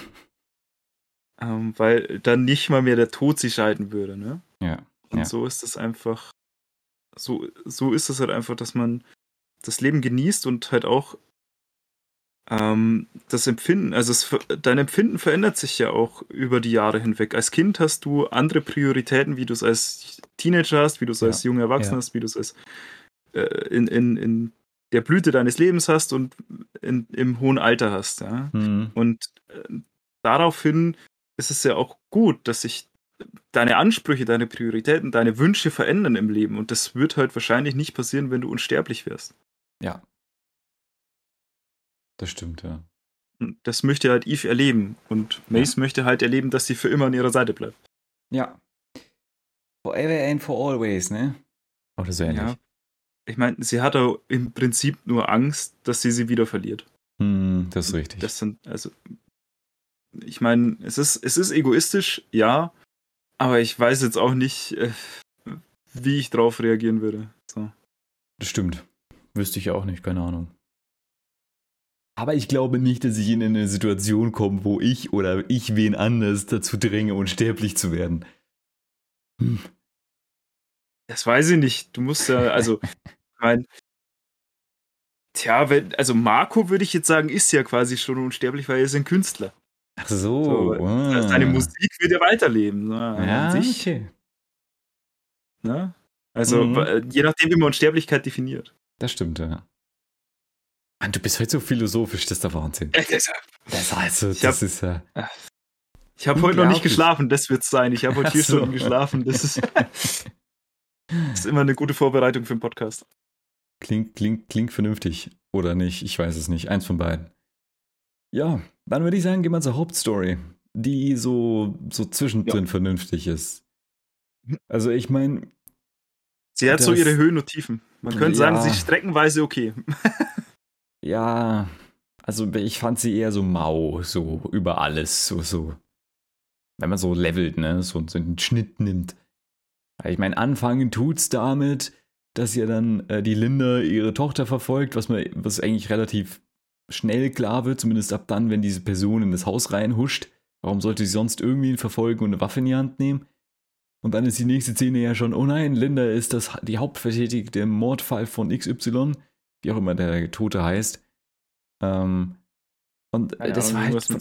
Speaker 1: ähm, weil dann nicht mal mehr der Tod sie scheiden würde, ne?
Speaker 2: Ja.
Speaker 1: Und
Speaker 2: ja.
Speaker 1: so ist es einfach, so, so ist es halt einfach, dass man das Leben genießt und halt auch das Empfinden, also es, dein Empfinden verändert sich ja auch über die Jahre hinweg. Als Kind hast du andere Prioritäten, wie du es als Teenager hast, wie du es ja. als junger Erwachsener ja. hast, wie du es als äh, in, in, in der Blüte deines Lebens hast und in, im hohen Alter hast. Ja?
Speaker 2: Mhm.
Speaker 1: Und äh, daraufhin ist es ja auch gut, dass sich deine Ansprüche, deine Prioritäten, deine Wünsche verändern im Leben. Und das wird halt wahrscheinlich nicht passieren, wenn du unsterblich wärst.
Speaker 2: Ja. Das stimmt, ja.
Speaker 1: Das möchte halt Eve erleben. Und Mace ja. möchte halt erleben, dass sie für immer an ihrer Seite bleibt.
Speaker 2: Ja. Forever and for always, ne? Oder so ähnlich. Ja,
Speaker 1: ich meine, sie hatte im Prinzip nur Angst, dass sie sie wieder verliert.
Speaker 2: Hm, das ist richtig.
Speaker 1: Das sind, also, ich meine, es ist, es ist egoistisch, ja, aber ich weiß jetzt auch nicht, äh, wie ich drauf reagieren würde. So.
Speaker 2: Das stimmt. Wüsste ich auch nicht, keine Ahnung. Aber ich glaube nicht, dass ich in eine Situation komme, wo ich oder ich wen anders dazu dränge, unsterblich zu werden.
Speaker 1: Hm. Das weiß ich nicht. Du musst ja, also, mein, tja, wenn, also Marco würde ich jetzt sagen, ist ja quasi schon unsterblich, weil er ist ein Künstler.
Speaker 2: Ach so. so
Speaker 1: das heißt, seine Musik wird ja weiterleben. Ne?
Speaker 2: Ja, sich, okay.
Speaker 1: Ne? Also, mhm. je nachdem, wie man Unsterblichkeit definiert.
Speaker 2: Das stimmt, ja. Mann, du bist heute so philosophisch, das ist der Wahnsinn. Das, also, das hab, ist ja.
Speaker 1: Ich habe heute noch nicht geschlafen, das wird es sein. Ich habe heute vier so. Stunden geschlafen. Das ist, das ist immer eine gute Vorbereitung für einen Podcast.
Speaker 2: Klingt, klingt, klingt vernünftig. Oder nicht, ich weiß es nicht. Eins von beiden. Ja, dann würde ich sagen, gehen wir zur Hauptstory, die so, so zwischendrin ja. vernünftig ist. Also ich meine.
Speaker 1: Sie hat so ihre Höhen und Tiefen. Man könnte ja, sagen, sie ist streckenweise okay.
Speaker 2: ja, also ich fand sie eher so mau, so über alles, so, so. Wenn man so levelt, ne, so, so einen Schnitt nimmt. Ich meine, anfangen tut's damit, dass ja dann äh, die Linda ihre Tochter verfolgt, was man, was eigentlich relativ schnell klar wird, zumindest ab dann, wenn diese Person in das Haus reinhuscht. Warum sollte sie sonst irgendwie ihn verfolgen und eine Waffe in die Hand nehmen? Und dann ist die nächste Szene ja schon, oh nein, Linda ist das, die Hauptvertätigte im Mordfall von XY, wie auch immer der Tote heißt. Ähm, und ja, das war halt von,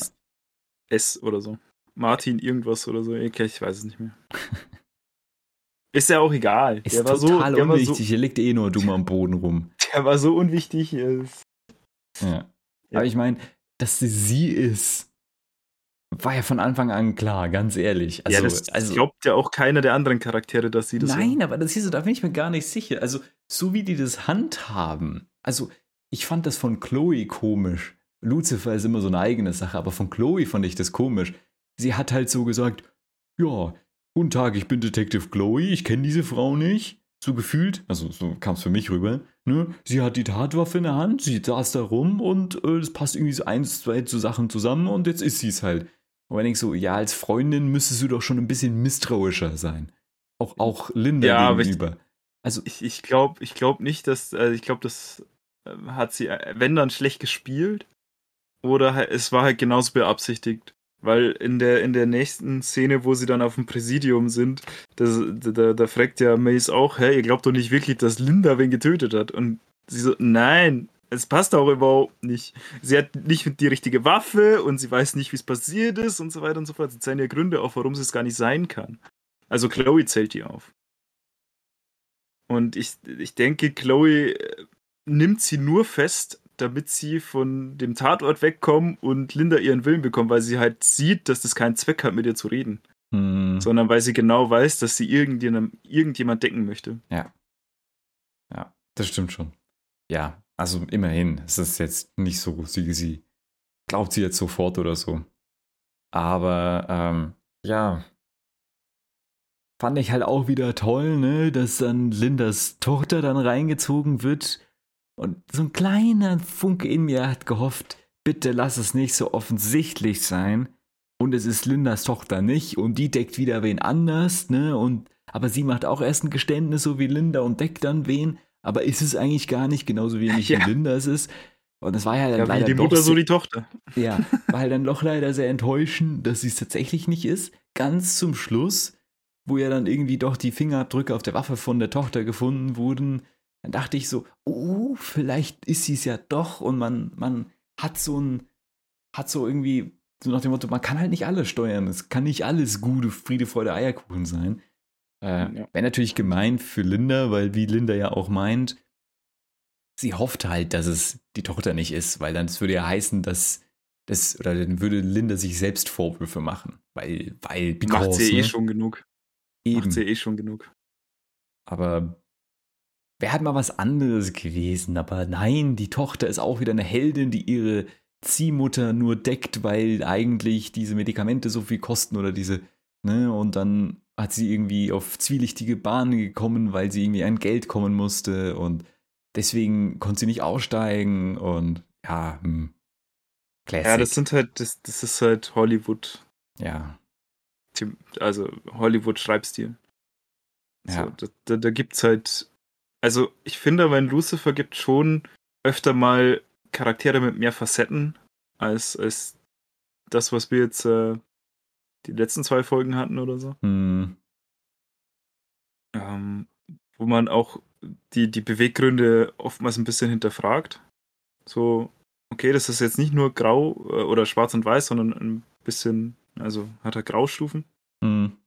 Speaker 1: S oder so. Martin irgendwas oder so. Okay, ich weiß es nicht mehr. ist ja auch egal.
Speaker 2: Ist der war total so, unwichtig. So, hier liegt eh nur dumm am Boden rum.
Speaker 1: Der war so unwichtig. Ist,
Speaker 2: ja. Aber ich meine, dass sie sie ist, war ja von Anfang an klar, ganz ehrlich.
Speaker 1: Also, ja, das also, glaubt ja auch keiner der anderen Charaktere, dass sie das
Speaker 2: Nein, war. aber das hier so, da bin ich mir gar nicht sicher. Also, so wie die das handhaben. Also, ich fand das von Chloe komisch. Lucifer ist immer so eine eigene Sache, aber von Chloe fand ich das komisch. Sie hat halt so gesagt, ja, guten Tag, ich bin Detective Chloe, ich kenne diese Frau nicht so gefühlt, also so kam es für mich rüber, ne? sie hat die Tatwaffe in der Hand, sie saß da rum und es äh, passt irgendwie so eins, zwei so Sachen zusammen und jetzt ist sie es halt. Und wenn ich so, ja, als Freundin müsstest du doch schon ein bisschen misstrauischer sein. Auch, auch Linda ja, gegenüber.
Speaker 1: Ich, also ich, ich glaube ich glaub nicht, dass, also ich glaube, das äh, hat sie, äh, wenn dann schlecht gespielt oder es war halt genauso beabsichtigt. Weil in der, in der nächsten Szene, wo sie dann auf dem Präsidium sind, das, da, da fragt ja Mace auch, hä, ihr glaubt doch nicht wirklich, dass Linda wen getötet hat. Und sie so, nein, es passt auch überhaupt nicht. Sie hat nicht die richtige Waffe und sie weiß nicht, wie es passiert ist und so weiter und so fort. Sie zeigen ja Gründe auf, warum es gar nicht sein kann. Also Chloe zählt die auf. Und ich, ich denke, Chloe äh, nimmt sie nur fest, damit sie von dem Tatort wegkommen und Linda ihren Willen bekommt, weil sie halt sieht, dass das keinen Zweck hat, mit ihr zu reden. Hm. Sondern weil sie genau weiß, dass sie irgendjemand, irgendjemand decken möchte.
Speaker 2: Ja. Ja, das stimmt schon. Ja, also immerhin. Es ist jetzt nicht so, sie, sie glaubt sie jetzt sofort oder so. Aber ähm, ja, fand ich halt auch wieder toll, ne, dass dann Lindas Tochter dann reingezogen wird und so ein kleiner Funke in mir hat gehofft, bitte lass es nicht so offensichtlich sein. Und es ist Lindas Tochter nicht und die deckt wieder wen anders, ne? Und aber sie macht auch erst ein Geständnis, so wie Linda, und deckt dann wen. Aber ist es eigentlich gar nicht, genauso wie nicht ja. Linda es ist. Und das war ja dann ja, leider.
Speaker 1: die Mutter, so die Tochter.
Speaker 2: Ja, war halt dann doch leider sehr enttäuschend, dass sie es tatsächlich nicht ist. Ganz zum Schluss, wo ja dann irgendwie doch die Fingerabdrücke auf der Waffe von der Tochter gefunden wurden, dann dachte ich so, oh, vielleicht ist sie es ja doch und man, man hat so ein, hat so irgendwie, so nach dem Motto, man kann halt nicht alles steuern. Es kann nicht alles gute Friede, Freude, Eierkuchen sein. Äh, ja. Wäre natürlich gemein für Linda, weil wie Linda ja auch meint, sie hofft halt, dass es die Tochter nicht ist, weil dann würde ja heißen, dass das, oder dann würde Linda sich selbst Vorwürfe machen, weil, weil,
Speaker 1: because, Macht sie eh ne? eh schon genug. Eben. Macht sie eh schon genug.
Speaker 2: Aber wäre halt mal was anderes gewesen. Aber nein, die Tochter ist auch wieder eine Heldin, die ihre Ziehmutter nur deckt, weil eigentlich diese Medikamente so viel kosten oder diese, ne, und dann hat sie irgendwie auf zwielichtige Bahnen gekommen, weil sie irgendwie an Geld kommen musste und deswegen konnte sie nicht aussteigen und ja, hm.
Speaker 1: Classic. Ja, das sind halt, das, das ist halt Hollywood.
Speaker 2: Ja.
Speaker 1: Also Hollywood-Schreibstil. Ja. So, da, da, da gibt's halt also ich finde, aber in Lucifer gibt schon öfter mal Charaktere mit mehr Facetten als, als das, was wir jetzt äh, die letzten zwei Folgen hatten oder so.
Speaker 2: Hm.
Speaker 1: Ähm, wo man auch die, die Beweggründe oftmals ein bisschen hinterfragt. So, okay, das ist jetzt nicht nur grau äh, oder schwarz und weiß, sondern ein bisschen, also hat er Graustufen.
Speaker 2: Hm.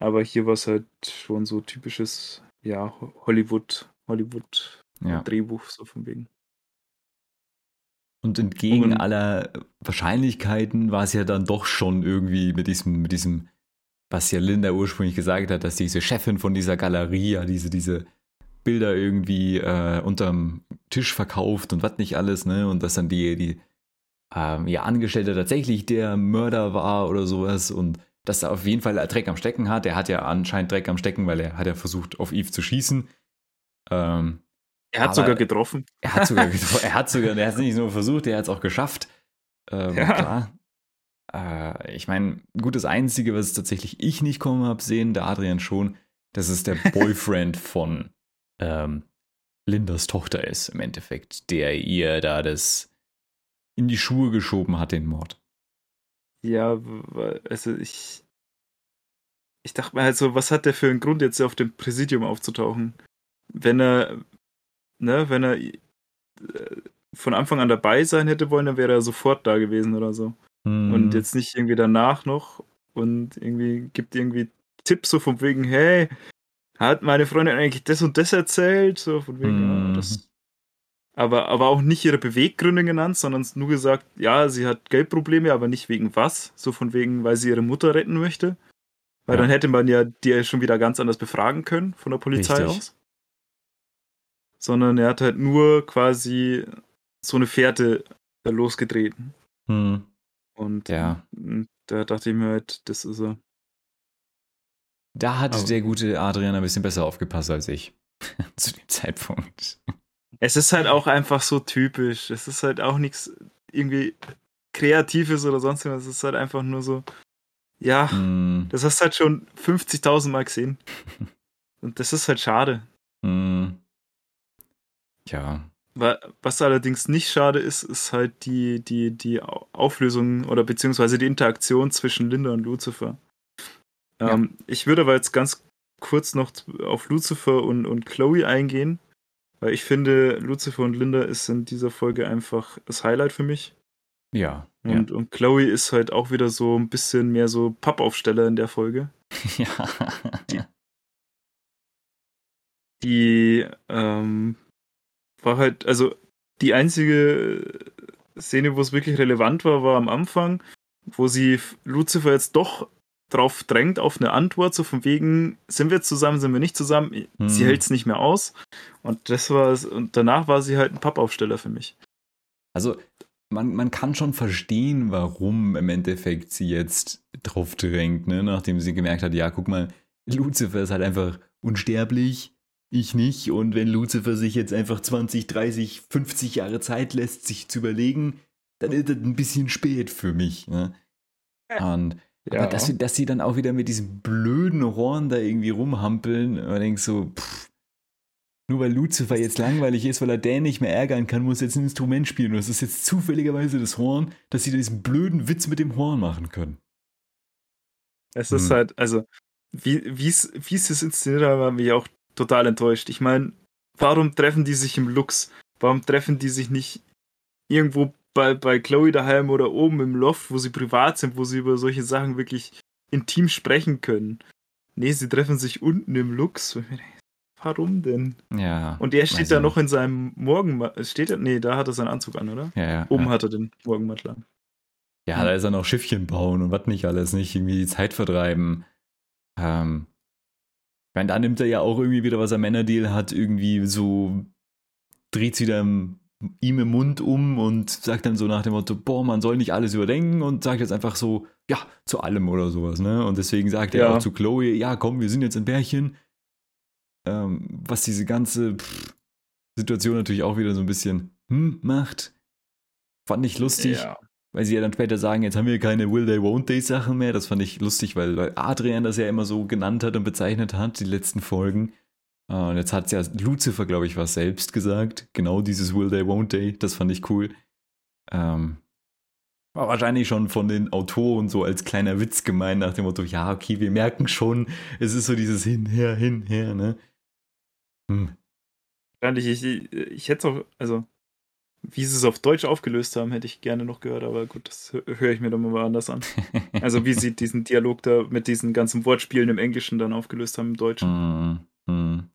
Speaker 1: Aber hier war es halt schon so typisches, ja, Hollywood, Hollywood
Speaker 2: Ja.
Speaker 1: Drehbuch, so von wegen.
Speaker 2: Und entgegen
Speaker 1: Und-
Speaker 2: aller Wahrscheinlichkeiten war es ja dann doch schon irgendwie mit diesem, mit diesem, was ja Linda ursprünglich gesagt hat, dass diese Chefin von dieser Galerie ja diese, diese Bilder irgendwie äh, unterm Tisch verkauft und was nicht alles, ne? Und dass dann die, die ähm, ihr Angestellter tatsächlich der Mörder war oder sowas und dass er auf jeden Fall Dreck am Stecken hat. Er hat ja anscheinend Dreck am Stecken, weil er hat ja versucht, auf Eve zu schießen. Ähm,
Speaker 1: Er hat
Speaker 2: Aber-
Speaker 1: sogar getroffen.
Speaker 2: er hat sogar, getro- er hat sogar, er hat es nicht nur versucht, er hat es auch geschafft. Ähm,
Speaker 1: Ja.
Speaker 2: Klar. Äh, ich meine, gut, das Einzige, was tatsächlich ich nicht kommen habe sehen, der Adrian schon, dass es der Boyfriend von ähm, Lindas Tochter ist, im Endeffekt, der ihr da das in die Schuhe geschoben hat, den Mord.
Speaker 1: Ja, also ich. Ich dachte mir halt so, was hat der für einen Grund, jetzt auf dem Präsidium aufzutauchen? Wenn er, ne, wenn er äh, von Anfang an dabei sein hätte wollen, dann wäre er sofort da gewesen oder so.
Speaker 2: Hm.
Speaker 1: Und jetzt nicht irgendwie danach noch und irgendwie gibt irgendwie Tipps so von wegen, hey, hat meine Freundin eigentlich das und das erzählt? So von wegen, ja,
Speaker 2: Mhm.
Speaker 1: das. Aber, aber auch nicht ihre Beweggründe genannt, sondern nur gesagt, ja, sie hat Geldprobleme, aber nicht wegen was. So von wegen, weil sie ihre Mutter retten möchte. Weil
Speaker 2: Ja.
Speaker 1: dann hätte man ja die ja schon wieder ganz anders befragen können von der Polizei
Speaker 2: Richtig.
Speaker 1: aus. Sondern er hat halt nur quasi so eine Fährte losgetreten.
Speaker 2: Hm.
Speaker 1: Und
Speaker 2: Ja.
Speaker 1: mm, da dachte ich mir halt, das ist er.
Speaker 2: Da hat
Speaker 1: Aber-
Speaker 2: der gute Adrian ein bisschen besser aufgepasst als ich. Zu dem Zeitpunkt.
Speaker 1: Es ist halt auch einfach so typisch. Es ist halt auch nichts irgendwie Kreatives oder sonst was. Es ist halt einfach nur so, ja,
Speaker 2: Hm.
Speaker 1: das hast du halt schon 50.000 Mal gesehen. Und das ist halt schade.
Speaker 2: Hm. Ja.
Speaker 1: Wa- Was allerdings nicht schade ist, ist halt die, die, die Au- Auflösung oder beziehungsweise die Interaktion zwischen Linda und Lucifer. Ähm, Ich würde aber jetzt ganz kurz noch auf Lucifer und, und Chloe eingehen, weil ich finde, Lucifer und Linda ist in dieser Folge einfach das Highlight für mich.
Speaker 2: Ja.
Speaker 1: Und, und Chloe ist halt auch wieder so ein bisschen mehr so Pappaufsteller in der Folge.
Speaker 2: ja.
Speaker 1: Die- Die ähm, war halt, also die einzige Szene, wo es wirklich relevant war, war am Anfang, wo sie Lucifer jetzt doch drauf drängt auf eine Antwort, so von wegen, sind wir zusammen, sind wir nicht zusammen? Sie
Speaker 2: Hm.
Speaker 1: hält es nicht mehr aus. Und das war und danach war sie halt ein Pappaufsteller für mich.
Speaker 2: Also, man, man kann schon verstehen, warum im Endeffekt sie jetzt drauf drängt, ne? nachdem sie gemerkt hat, ja, guck mal, Lucifer ist halt einfach unsterblich, ich nicht. Und wenn Lucifer sich jetzt einfach 20, 30, 50 Jahre Zeit lässt, sich zu überlegen, dann ist das ein bisschen spät für mich. Ne? Und aber dass sie, dass sie dann auch wieder mit diesem blöden Horn da irgendwie rumhampeln, und man denkt so, pff, nur weil Lucifer jetzt langweilig ist, weil er Dan nicht mehr ärgern kann, muss er jetzt ein Instrument spielen. Und es ist jetzt zufälligerweise das Horn, dass sie diesen blöden Witz mit dem Horn machen können.
Speaker 1: Es ist
Speaker 2: Hm.
Speaker 1: halt, also, wie wie es wie es das inszeniert haben, hat mich auch total enttäuscht. Ich meine, warum treffen die sich im Lux? Warum treffen die sich nicht irgendwo bei, bei Chloe daheim oder oben im Loft, wo sie privat sind, wo sie über solche Sachen wirklich intim sprechen können? Nee, sie treffen sich unten im Lux. Warum denn?
Speaker 2: Ja.
Speaker 1: Und er steht da noch in seinem Morgenmantel. Steht er? Nee, da hat er seinen Anzug an, oder?
Speaker 2: Ja, ja.
Speaker 1: Oben
Speaker 2: ja.
Speaker 1: hat er den Morgenmantel an.
Speaker 2: Ja, da ist er noch Schiffchen bauen und was nicht alles, nicht irgendwie die Zeit vertreiben. Ähm, ich meine, da nimmt er ja auch irgendwie wieder, was er Männerdeal hat, irgendwie so, dreht sie dann ihm im Mund um und sagt dann so nach dem Motto, boah, man soll nicht alles überdenken und sagt jetzt einfach so, ja, zu allem oder sowas, ne? Und deswegen sagt er
Speaker 1: Ja.
Speaker 2: auch zu Chloe, ja, komm, wir sind jetzt ein Pärchen. Ähm, was diese ganze pff, Situation natürlich auch wieder so ein bisschen hm, macht. Fand ich lustig
Speaker 1: Ja.
Speaker 2: Weil sie ja dann später sagen, jetzt haben wir keine Will They Won't They Sachen mehr. Das fand ich lustig, weil Adrian das ja immer so genannt hat und bezeichnet hat, die letzten Folgen. Äh, und jetzt hat ja Lucifer, glaube ich, was selbst gesagt. Genau dieses Will They, Won't They. Das fand ich cool. Ähm, war wahrscheinlich schon von den Autoren so als kleiner Witz gemeint, nach dem Motto: Ja, okay, wir merken schon, es ist so dieses Hinher, Hinher, ne?
Speaker 1: Hm. Wahrscheinlich, ich, ich hätte es auch, also, wie sie es auf Deutsch aufgelöst haben, hätte ich gerne noch gehört, aber gut, das höre ich mir dann mal anders an. also, wie sie diesen Dialog da mit diesen ganzen Wortspielen im Englischen dann aufgelöst haben im Deutschen. Mm, mm.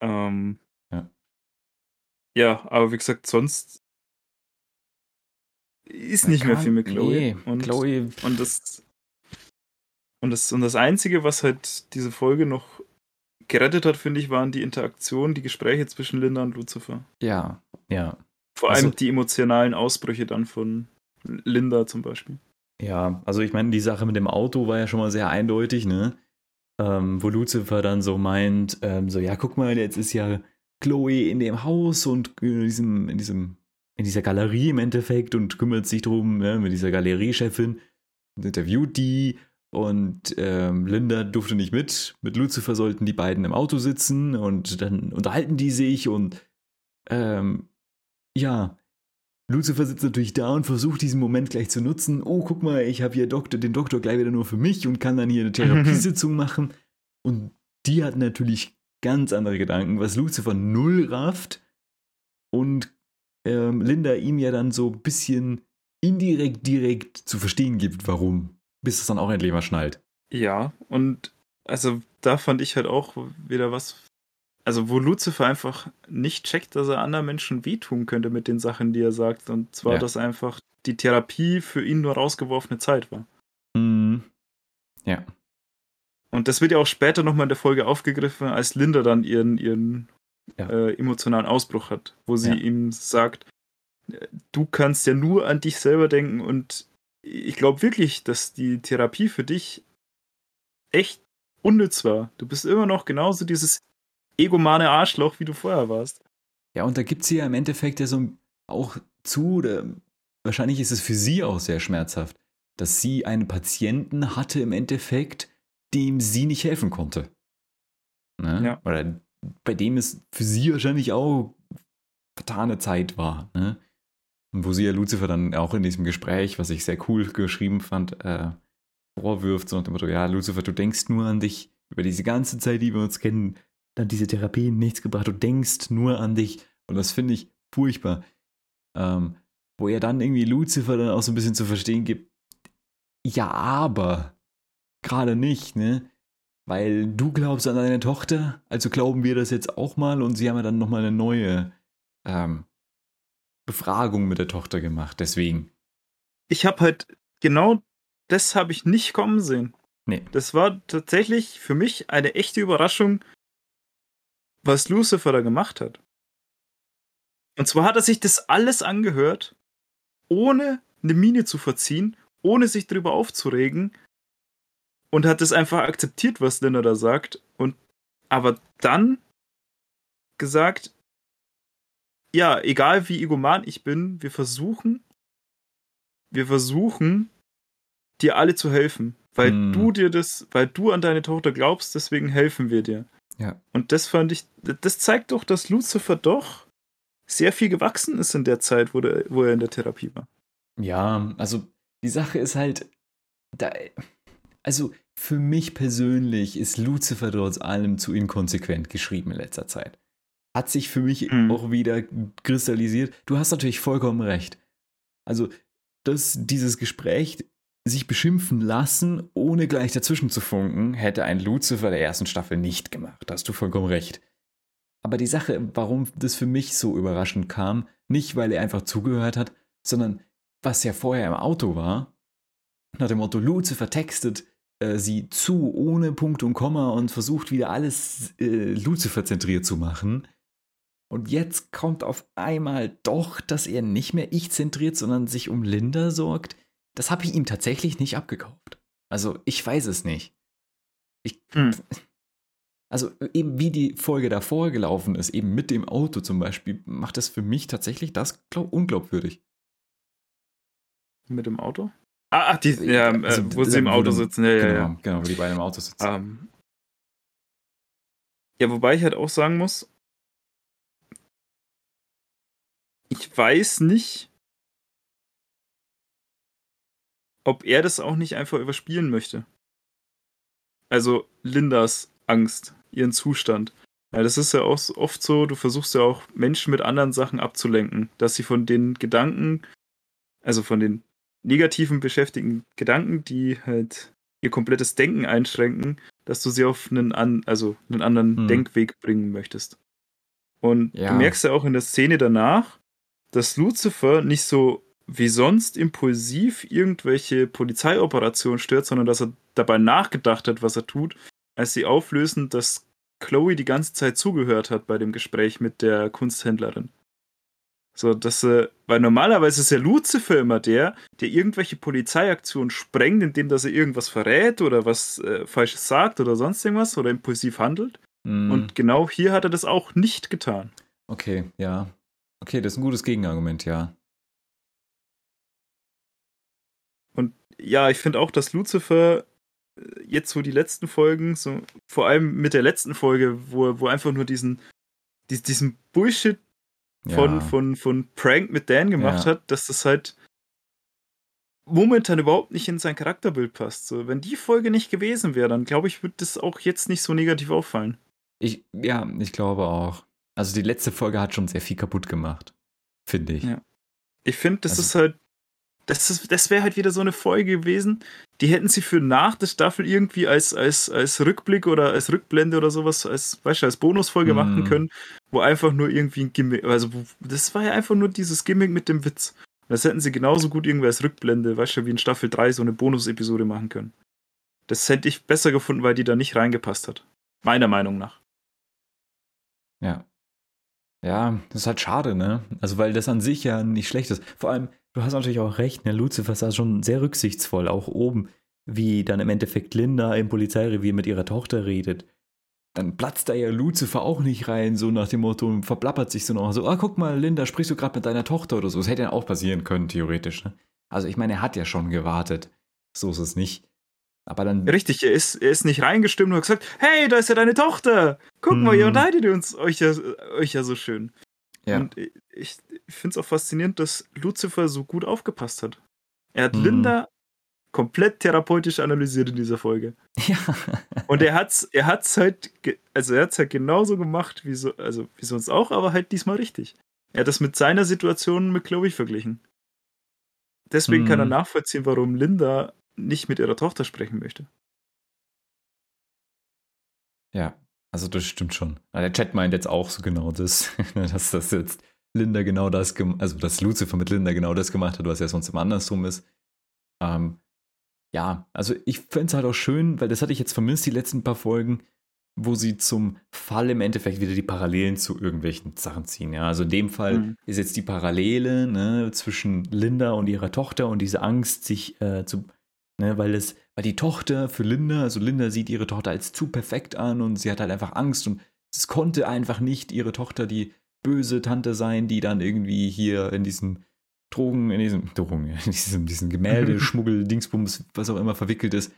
Speaker 1: Ähm, ja. ja, aber wie gesagt, sonst ist nicht mehr viel mit Chloe. Nee, und, Chloe. Und das, und das, und das Einzige, was halt diese Folge noch gerettet hat, finde ich, waren die Interaktionen, die Gespräche zwischen Linda und Lucifer.
Speaker 2: Ja, ja.
Speaker 1: Vor also, allem die emotionalen Ausbrüche dann von Linda zum Beispiel.
Speaker 2: Ja, also ich meine, die Sache mit dem Auto war ja schon mal sehr eindeutig, ne? ähm, wo Lucifer dann so meint, ähm, so, ja, guck mal, jetzt ist ja Chloe in dem Haus und in diesem, in diesem, in dieser Galerie im Endeffekt und kümmert sich drum, ja, mit dieser Galeriechefin und interviewt die und ähm, Linda durfte nicht mit. Mit Lucifer sollten die beiden im Auto sitzen und dann unterhalten die sich und ähm, ja, Lucifer sitzt natürlich da und versucht diesen Moment gleich zu nutzen. Oh, guck mal, ich habe hier Doktor, den Doktor gleich wieder nur für mich und kann dann hier eine Therapiesitzung machen. Und die hat natürlich ganz andere Gedanken, was Lucifer null rafft und ähm, Linda ihm ja dann so ein bisschen indirekt direkt zu verstehen gibt, warum. Bis es dann auch endlich mal schnallt.
Speaker 1: Ja, und also da fand ich halt auch wieder was also wo Lucifer einfach nicht checkt, dass er anderen Menschen wehtun könnte mit den Sachen, die er sagt. Und zwar, ja. dass einfach die Therapie für ihn nur rausgeworfene Zeit war.
Speaker 2: Mhm. Ja.
Speaker 1: Und das wird ja auch später nochmal in der Folge aufgegriffen, als Linda dann ihren, ihren ja. äh, emotionalen Ausbruch hat, wo sie ja. ihm sagt, du kannst ja nur an dich selber denken und ich glaube wirklich, dass die Therapie für dich echt unnütz war. Du bist immer noch genauso dieses egomane Arschloch, wie du vorher warst.
Speaker 2: Ja, und da gibt sie ja im Endeffekt ja so auch zu, oder wahrscheinlich ist es für sie auch sehr schmerzhaft, dass sie einen Patienten hatte im Endeffekt, dem sie nicht helfen konnte. Ne? Ja. Oder bei dem es für sie wahrscheinlich auch vertane Zeit war. Ne? Und wo sie ja Lucifer dann auch in diesem Gespräch, was ich sehr cool geschrieben fand, äh, vorwirft, so nach dem Motto, ja, Lucifer, du denkst nur an dich über diese ganze Zeit, die wir uns kennen, dann diese Therapie nichts gebracht. Du denkst nur an dich. Und das finde ich furchtbar. Ähm, wo er dann irgendwie Lucifer dann auch so ein bisschen zu verstehen gibt, ja, aber gerade nicht, ne? Weil du glaubst an deine Tochter, also glauben wir das jetzt auch mal und sie haben ja dann nochmal eine neue ähm, Befragung mit der Tochter gemacht, deswegen.
Speaker 1: Ich habe halt genau das habe ich nicht kommen sehen.
Speaker 2: Nee.
Speaker 1: Das war tatsächlich für mich eine echte Überraschung, was Lucifer da gemacht hat. Und zwar hat er sich das alles angehört, ohne eine Miene zu verziehen, ohne sich darüber aufzuregen und hat es einfach akzeptiert, was Linda da sagt und aber dann gesagt, ja, egal wie egoman ich bin, wir versuchen, wir versuchen, dir alle zu helfen, weil hm. du dir das, weil du an deine Tochter glaubst, deswegen helfen wir dir.
Speaker 2: Ja.
Speaker 1: Und das fand ich, das zeigt doch, dass Lucifer doch sehr viel gewachsen ist in der Zeit, wo, der, wo er in der Therapie war.
Speaker 2: Ja, also die Sache ist halt, da, also für mich persönlich ist Lucifer trotz allem zu inkonsequent geschrieben in letzter Zeit. Hat sich für mich mhm. auch wieder kristallisiert. Du hast natürlich vollkommen recht. Also, dass dieses Gespräch sich beschimpfen lassen, ohne gleich dazwischen zu funken, hätte ein Lucifer der ersten Staffel nicht gemacht. Da hast du vollkommen recht. Aber die Sache, warum das für mich so überraschend kam, nicht weil er einfach zugehört hat, sondern was ja vorher im Auto war, nach dem Motto Lucifer textet äh, sie zu ohne Punkt und Komma und versucht wieder alles äh, Lucifer zentriert zu machen. Und jetzt kommt auf einmal doch, dass er nicht mehr ich zentriert, sondern sich um Linda sorgt das habe ich ihm tatsächlich nicht abgekauft. Also ich weiß es nicht. Ich, hm. Also eben wie die Folge davor gelaufen ist, eben mit dem Auto zum Beispiel, macht das für mich tatsächlich das glaub, unglaubwürdig.
Speaker 1: Mit dem Auto? Ah, ach, die, ja, äh, also, wo sie im Auto sitzen. Ja,
Speaker 2: genau,
Speaker 1: ja,
Speaker 2: genau, wo die beiden im Auto sitzen. Um, ähm,
Speaker 1: Ja, wobei ich halt auch sagen muss, ich weiß nicht, ob er das auch nicht einfach überspielen möchte. Also Lindas Angst, ihren Zustand. Ja, das ist ja auch oft so, du versuchst ja auch Menschen mit anderen Sachen abzulenken, dass sie von den Gedanken, also von den negativen beschäftigten Gedanken, die halt ihr komplettes Denken einschränken, dass du sie auf einen, an, also einen anderen hm. Denkweg bringen möchtest. Und ja. du merkst ja auch in der Szene danach, dass Lucifer nicht so wie sonst impulsiv irgendwelche Polizeioperationen stört, sondern dass er dabei nachgedacht hat, was er tut, als sie auflösen, dass Chloe die ganze Zeit zugehört hat bei dem Gespräch mit der Kunsthändlerin. So, dass, äh, weil normalerweise ist ja Lucifer immer der, der irgendwelche Polizeiaktionen sprengt, indem dass er irgendwas verrät oder was äh, Falsches sagt oder sonst irgendwas oder impulsiv handelt. Mm. Und genau hier hat er das auch nicht getan.
Speaker 2: Okay, ja. Okay, das ist ein gutes Gegenargument, ja.
Speaker 1: Ja, ich finde auch, dass Lucifer äh, jetzt so die letzten Folgen, so vor allem mit der letzten Folge, wo, wo einfach nur diesen, diesen Bullshit von, ja. von, von Prank mit Dan gemacht ja. hat, dass das halt momentan überhaupt nicht in sein Charakterbild passt. So, wenn die Folge nicht gewesen wäre, dann glaube ich, würde das auch jetzt nicht so negativ auffallen.
Speaker 2: Ich, ja, ich glaube auch. Also die letzte Folge hat schon sehr viel kaputt gemacht, finde ich. Ja.
Speaker 1: Ich finde, das also, ist halt das, das wäre halt wieder so eine Folge gewesen, die hätten sie für nach der Staffel irgendwie als, als, als Rückblick oder als Rückblende oder sowas, als, weißt du, als Bonusfolge mm. machen können, wo einfach nur irgendwie ein Gimmick, also das war ja einfach nur dieses Gimmick mit dem Witz. Das hätten sie genauso gut irgendwie als Rückblende, weißt du, wie in Staffel 3 so eine Bonusepisode machen können. Das hätte ich besser gefunden, weil die da nicht reingepasst hat. Meiner Meinung nach.
Speaker 2: Ja. Ja, das ist halt schade, ne? Also, weil das an sich ja nicht schlecht ist. Vor allem, Du hast natürlich auch recht, ne? Lucifer ist da schon sehr rücksichtsvoll, auch oben, wie dann im Endeffekt Linda im Polizeirevier mit ihrer Tochter redet. Dann platzt da ja Lucifer auch nicht rein, so nach dem Motto, und verplappert sich so noch so, ah, guck mal, Linda, sprichst du gerade mit deiner Tochter oder so. Das hätte ja auch passieren können, theoretisch, ne? Also ich meine, er hat ja schon gewartet. So ist es nicht. Aber dann.
Speaker 1: Richtig, er ist, er ist nicht reingestimmt und hat gesagt, hey, da ist ja deine Tochter. Guck hm. mal, ihr unterhaltet uns euch ja, euch ja so schön. Ja. Und ich, finde es auch faszinierend, dass Lucifer so gut aufgepasst hat. Er hat mhm. Linda komplett therapeutisch analysiert in dieser Folge. Ja. Und er hat's, er hat's halt, also er hat's halt genauso gemacht wie so, also wie sonst auch, aber halt diesmal richtig. Er hat das mit seiner Situation mit Chloe verglichen. Deswegen mhm. kann er mhm. nachvollziehen, warum Linda nicht mit ihrer Tochter sprechen möchte.
Speaker 2: Ja, also das stimmt schon. Der Chat meint jetzt auch so genau das, dass das jetzt Linda genau das, also dass Lucifer mit Linda genau das gemacht hat, was ja sonst immer andersrum ist. Ähm, ja, also ich fände es halt auch schön, weil das hatte ich jetzt vermisst, die letzten paar Folgen, wo sie zum Fall im Endeffekt wieder die Parallelen zu irgendwelchen Sachen ziehen. Ja, also in dem Fall mhm. ist jetzt die Parallele ne, zwischen Linda und ihrer Tochter und diese Angst, sich äh, zu, ne, weil es, weil die Tochter für Linda, also Linda sieht ihre Tochter als zu perfekt an und sie hat halt einfach Angst und es konnte einfach nicht ihre Tochter, die böse Tante sein, die dann irgendwie hier in diesem Drogen, in diesem Drogen, in diesem, diesem Gemälde, Schmuggel, Dingsbums, was auch immer verwickelt ist.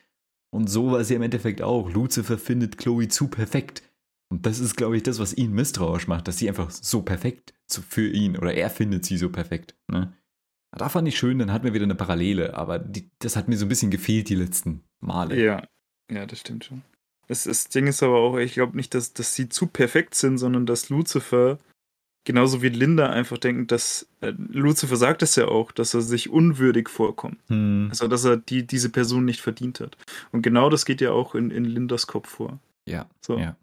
Speaker 2: Und so war sie im Endeffekt auch. Lucifer findet Chloe zu perfekt. Und das ist, glaube ich, das, was ihn misstrauisch macht, dass sie einfach so perfekt für ihn oder er findet sie so perfekt. Ne? Da fand ich schön, dann hatten wir wieder eine Parallele, aber die, das hat mir so ein bisschen gefehlt die letzten Male.
Speaker 1: Ja, ja, das stimmt schon. Das, das Ding ist aber auch, ich glaube nicht, dass, dass sie zu perfekt sind, sondern dass Lucifer genauso wie Linda einfach denken, dass äh, Lucifer sagt es ja auch, dass er sich unwürdig vorkommt. Hm. Also, dass er die, diese Person nicht verdient hat. Und genau das geht ja auch in, in Lindas Kopf vor.
Speaker 2: Ja.
Speaker 1: So.
Speaker 2: ja.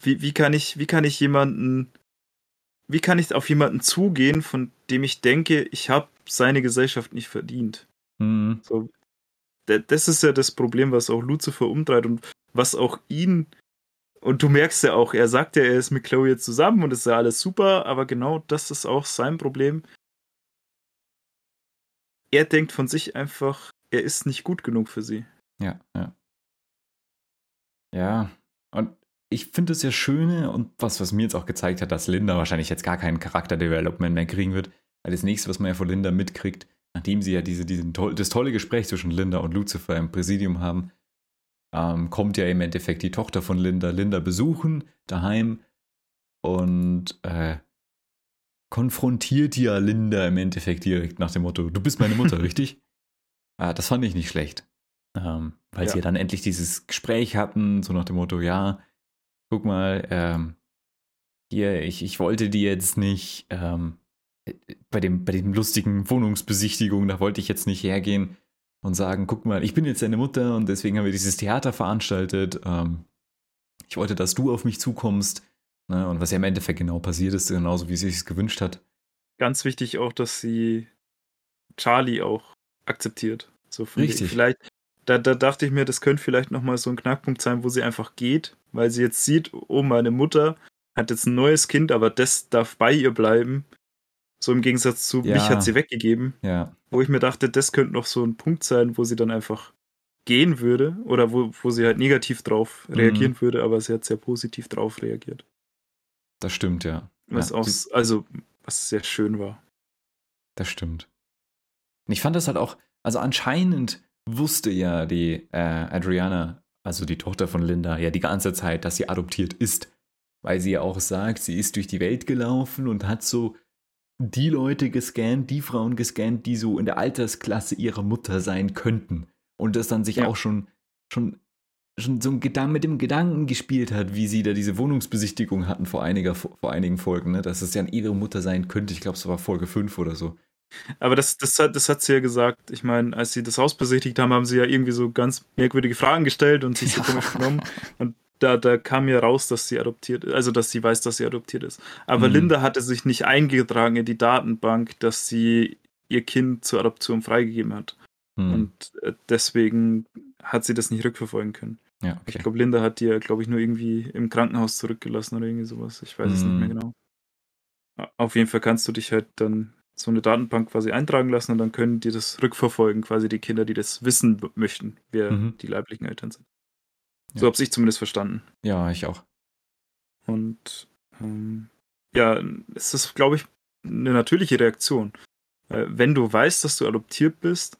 Speaker 1: Wie, wie, kann ich, wie kann ich jemanden, wie kann ich auf jemanden zugehen, von dem ich denke, ich habe seine Gesellschaft nicht verdient? Hm. So, das ist ja das Problem, was auch Lucifer umtreibt und was auch ihn und du merkst ja auch, er sagt ja, er ist mit Chloe jetzt zusammen und es ist ja alles super, aber genau das ist auch sein Problem. Er denkt von sich einfach, er ist nicht gut genug für sie.
Speaker 2: Ja, ja. Ja, und ich finde es ja schöne und was, was mir jetzt auch gezeigt hat, dass Linda wahrscheinlich jetzt gar keinen Charakterdevelopment mehr kriegen wird. Weil das nächste, was man ja von Linda mitkriegt, nachdem sie ja diese, diesen, das tolle Gespräch zwischen Linda und Lucifer im Präsidium haben, ähm, kommt ja im Endeffekt die Tochter von Linda Linda besuchen daheim und äh, konfrontiert ja Linda im Endeffekt direkt nach dem Motto, du bist meine Mutter, richtig? Ah, das fand ich nicht schlecht. Ähm, weil ja. sie dann endlich dieses Gespräch hatten, so nach dem Motto, ja, guck mal, ähm, hier, ich, ich wollte die jetzt nicht, ähm, bei dem, bei dem lustigen Wohnungsbesichtigung, da wollte ich jetzt nicht hergehen und sagen, guck mal, ich bin jetzt deine Mutter und deswegen haben wir dieses Theater veranstaltet. Ähm, ich wollte, dass du auf mich zukommst. Ne? Und was ja im Endeffekt genau passiert ist, genauso wie sie es gewünscht hat.
Speaker 1: Ganz wichtig auch, dass sie Charlie auch akzeptiert. So
Speaker 2: Richtig.
Speaker 1: Vielleicht, da, da dachte ich mir, das könnte vielleicht nochmal so ein Knackpunkt sein, wo sie einfach geht, weil sie jetzt sieht, oh, meine Mutter hat jetzt ein neues Kind, aber das darf bei ihr bleiben. So im Gegensatz zu ja. mich hat sie weggegeben.
Speaker 2: Ja.
Speaker 1: Wo ich mir dachte, das könnte noch so ein Punkt sein, wo sie dann einfach gehen würde oder wo, wo sie halt negativ drauf mhm. reagieren würde, aber sie hat sehr positiv drauf reagiert.
Speaker 2: Das stimmt, ja.
Speaker 1: Was
Speaker 2: ja.
Speaker 1: auch, also, was sehr schön war.
Speaker 2: Das stimmt. Und ich fand das halt auch, also anscheinend wusste ja die äh, Adriana, also die Tochter von Linda, ja die ganze Zeit, dass sie adoptiert ist. Weil sie ja auch sagt, sie ist durch die Welt gelaufen und hat so die Leute gescannt, die Frauen gescannt, die so in der Altersklasse ihrer Mutter sein könnten. Und das dann sich ja. auch schon, schon, schon so ein mit dem Gedanken gespielt hat, wie sie da diese Wohnungsbesichtigung hatten vor, einiger, vor einigen Folgen, ne? dass es ja ihre Mutter sein könnte. Ich glaube, es war Folge 5 oder so.
Speaker 1: Aber das, das, hat, das hat sie ja gesagt. Ich meine, als sie das Haus besichtigt haben, haben sie ja irgendwie so ganz merkwürdige Fragen gestellt und sich so komisch genommen. Und da, da kam ja raus, dass sie adoptiert ist, also dass sie weiß, dass sie adoptiert ist. Aber mhm. Linda hatte sich nicht eingetragen in die Datenbank, dass sie ihr Kind zur Adoption freigegeben hat. Mhm. Und äh, deswegen hat sie das nicht rückverfolgen können.
Speaker 2: Ja, okay.
Speaker 1: Ich glaube, Linda hat die ja, glaube ich, nur irgendwie im Krankenhaus zurückgelassen oder irgendwie sowas. Ich weiß mhm. es nicht mehr mhm. genau. Auf jeden Fall kannst du dich halt dann so eine Datenbank quasi eintragen lassen und dann können die das rückverfolgen, quasi die Kinder, die das wissen möchten, wer mhm. die leiblichen Eltern sind. Ja. So habe ich zumindest verstanden.
Speaker 2: Ja, ich auch.
Speaker 1: Und ähm, ja, es ist, glaube ich, eine natürliche Reaktion. Äh, wenn du weißt, dass du adoptiert bist,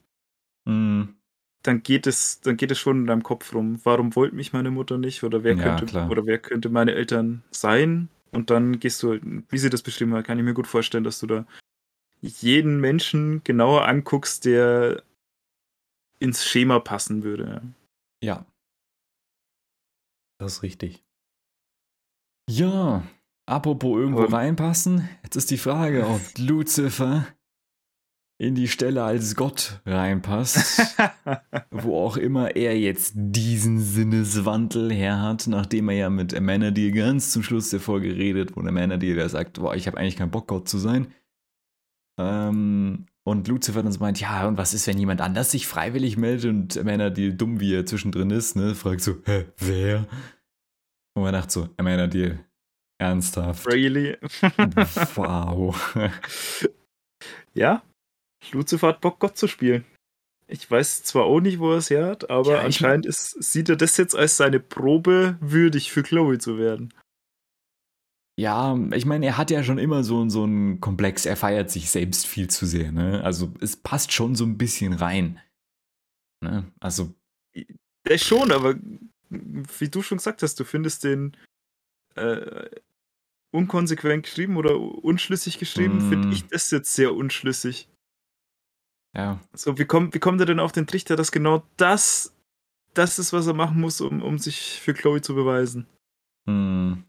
Speaker 2: mhm.
Speaker 1: dann geht es, dann geht es schon in deinem Kopf rum. Warum wollte mich meine Mutter nicht? Oder wer könnte,
Speaker 2: klar.
Speaker 1: oder wer könnte meine Eltern sein? Und dann gehst du, wie sie das beschrieben hat, kann ich mir gut vorstellen, dass du da jeden Menschen genauer anguckst, der ins Schema passen würde.
Speaker 2: Ja. Das ist richtig. Ja, apropos irgendwo Aber reinpassen, jetzt ist die Frage, ob Lucifer in die Stelle als Gott reinpasst, wo auch immer er jetzt diesen Sinneswandel her hat, nachdem er ja mit Amenadiel ganz zum Schluss der Folge redet, wo Amenadiel der sagt, boah, ich habe eigentlich keinen Bock Gott zu sein. Ähm, und Lucifer dann so meint, ja, und was ist, wenn jemand anders sich freiwillig meldet und Amanda, die dumm wie er zwischendrin ist, ne, fragt so, hä, wer? Und man dachte so, Amanda Deal, ernsthaft.
Speaker 1: Really?
Speaker 2: wow.
Speaker 1: ja, Lucifer hat Bock, Gott zu spielen. Ich weiß zwar auch nicht, wo er es her hat, aber ja, anscheinend ist, sieht er das jetzt als seine Probe würdig für Chloe zu werden.
Speaker 2: Ja, ich meine, er hat ja schon immer so, so einen Komplex, er feiert sich selbst viel zu sehr, ne? Also es passt schon so ein bisschen rein. Ne? Also.
Speaker 1: Ja, schon, aber wie du schon gesagt hast, du findest den äh, unkonsequent geschrieben oder unschlüssig geschrieben, mm. finde ich das jetzt sehr unschlüssig.
Speaker 2: Ja.
Speaker 1: So, wie kommt, wie kommt er denn auf den Trichter, dass genau das das ist, was er machen muss, um, um sich für Chloe zu beweisen?
Speaker 2: Hm.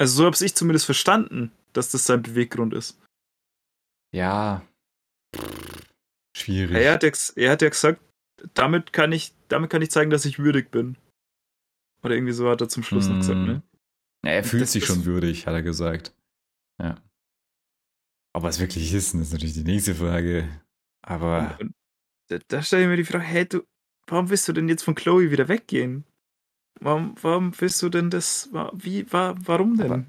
Speaker 1: Also so habe ich zumindest verstanden, dass das sein Beweggrund ist.
Speaker 2: Ja. Schwierig.
Speaker 1: Er hat, ja, er hat ja gesagt, damit kann ich, damit kann ich zeigen, dass ich würdig bin. Oder irgendwie so hat er zum Schluss mm. noch gesagt, ne?
Speaker 2: Hm. Ja, er fühlt das sich schon würdig, hat er gesagt. Ja. Ob er es wirklich ist, ist natürlich die nächste Frage. Aber.
Speaker 1: da, da stelle ich mir die Frage, hey, du, warum willst du denn jetzt von Chloe wieder weggehen? Warum, warum willst du denn das? Wie, war, warum denn?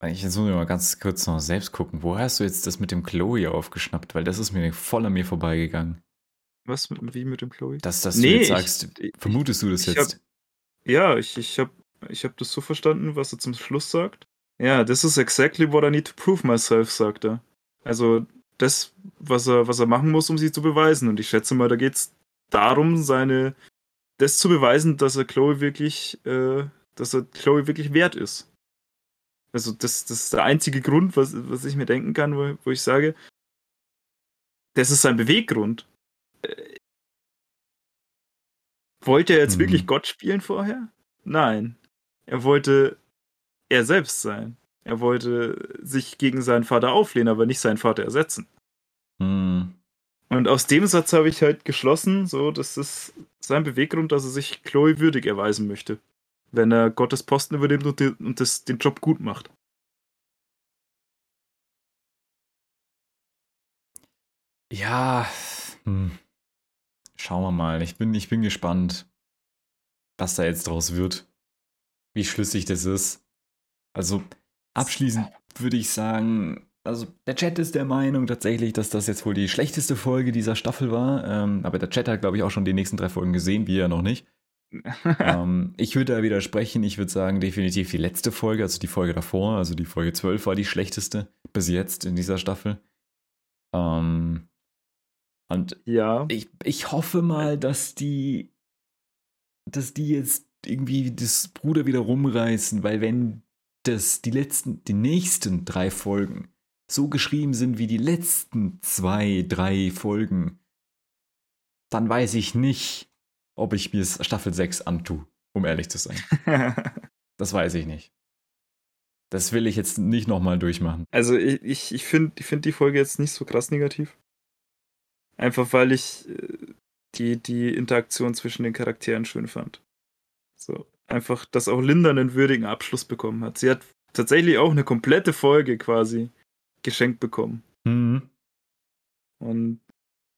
Speaker 2: Aber ich muss mal ganz kurz noch selbst gucken. Wo hast du jetzt das mit dem Chloe aufgeschnappt? Weil das ist mir voll an mir vorbeigegangen.
Speaker 1: Was, wie mit dem Chloe?
Speaker 2: Dass, dass nee, du jetzt sagst, ich, vermutest du das jetzt?
Speaker 1: Hab, ja, ich, ich habe ich hab das so verstanden, was er zum Schluss sagt. Ja, this is exactly what I need to prove myself, sagt er. Also das, was er, was er machen muss, um sie zu beweisen. Und ich schätze mal, da geht es darum, seine das zu beweisen, dass er Chloe wirklich, äh, dass er Chloe wirklich wert ist. Also das, das ist der einzige Grund, was, was ich mir denken kann, wo, wo ich sage, das ist sein Beweggrund. Äh, wollte er jetzt mhm. wirklich Gott spielen vorher? Nein. Er wollte er selbst sein. Er wollte sich gegen seinen Vater auflehnen, aber nicht seinen Vater ersetzen. Und aus dem Satz habe ich halt geschlossen, so, das ist sein Beweggrund, dass er sich Chloe würdig erweisen möchte. Wenn er Gottes Posten übernimmt und, die, und das, den Job gut macht.
Speaker 2: Ja, hm. schauen wir mal. Ich bin, ich bin gespannt, was da jetzt draus wird. Wie schlüssig das ist. Also, abschließend würde ich sagen, also der Chat ist der Meinung tatsächlich, dass das jetzt wohl die schlechteste Folge dieser Staffel war. Ähm, aber der Chat hat, glaube ich, auch schon die nächsten drei Folgen gesehen, wie er noch nicht. ähm, ich würde da widersprechen. Ich würde sagen, definitiv die letzte Folge, also die Folge davor, also die Folge 12 war die schlechteste bis jetzt in dieser Staffel. Ähm, und
Speaker 1: ja.
Speaker 2: ich, ich hoffe mal, dass die, dass die jetzt irgendwie das Bruder wieder rumreißen, weil wenn das die letzten, die nächsten drei Folgen so geschrieben sind wie die letzten zwei, drei Folgen, dann weiß ich nicht, ob ich mir Staffel 6 antue, um ehrlich zu sein. das weiß ich nicht. Das will ich jetzt nicht nochmal durchmachen.
Speaker 1: Also ich, ich, ich finde ich find die Folge jetzt nicht so krass negativ. Einfach weil ich äh, die, die Interaktion zwischen den Charakteren schön fand. So, einfach, dass auch Linda einen würdigen Abschluss bekommen hat. Sie hat tatsächlich auch eine komplette Folge quasi geschenkt bekommen.
Speaker 2: Mhm.
Speaker 1: Und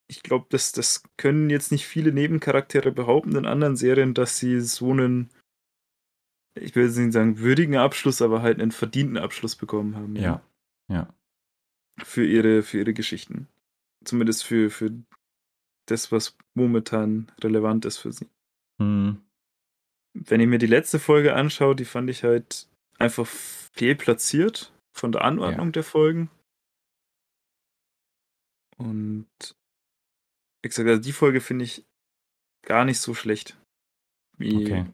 Speaker 1: ich glaube, das, das können jetzt nicht viele Nebencharaktere behaupten in anderen Serien, dass sie so einen, ich will jetzt nicht sagen würdigen Abschluss, aber halt einen verdienten Abschluss bekommen haben.
Speaker 2: Ja, ja.
Speaker 1: Für ihre, für ihre Geschichten. Zumindest für, für das, was momentan relevant ist für sie.
Speaker 2: Mhm.
Speaker 1: Wenn ich mir die letzte Folge anschaue, die fand ich halt einfach fehlplatziert von der Anordnung ja. der Folgen. Und wie gesagt, also die Folge finde ich gar nicht so schlecht. Wie, okay.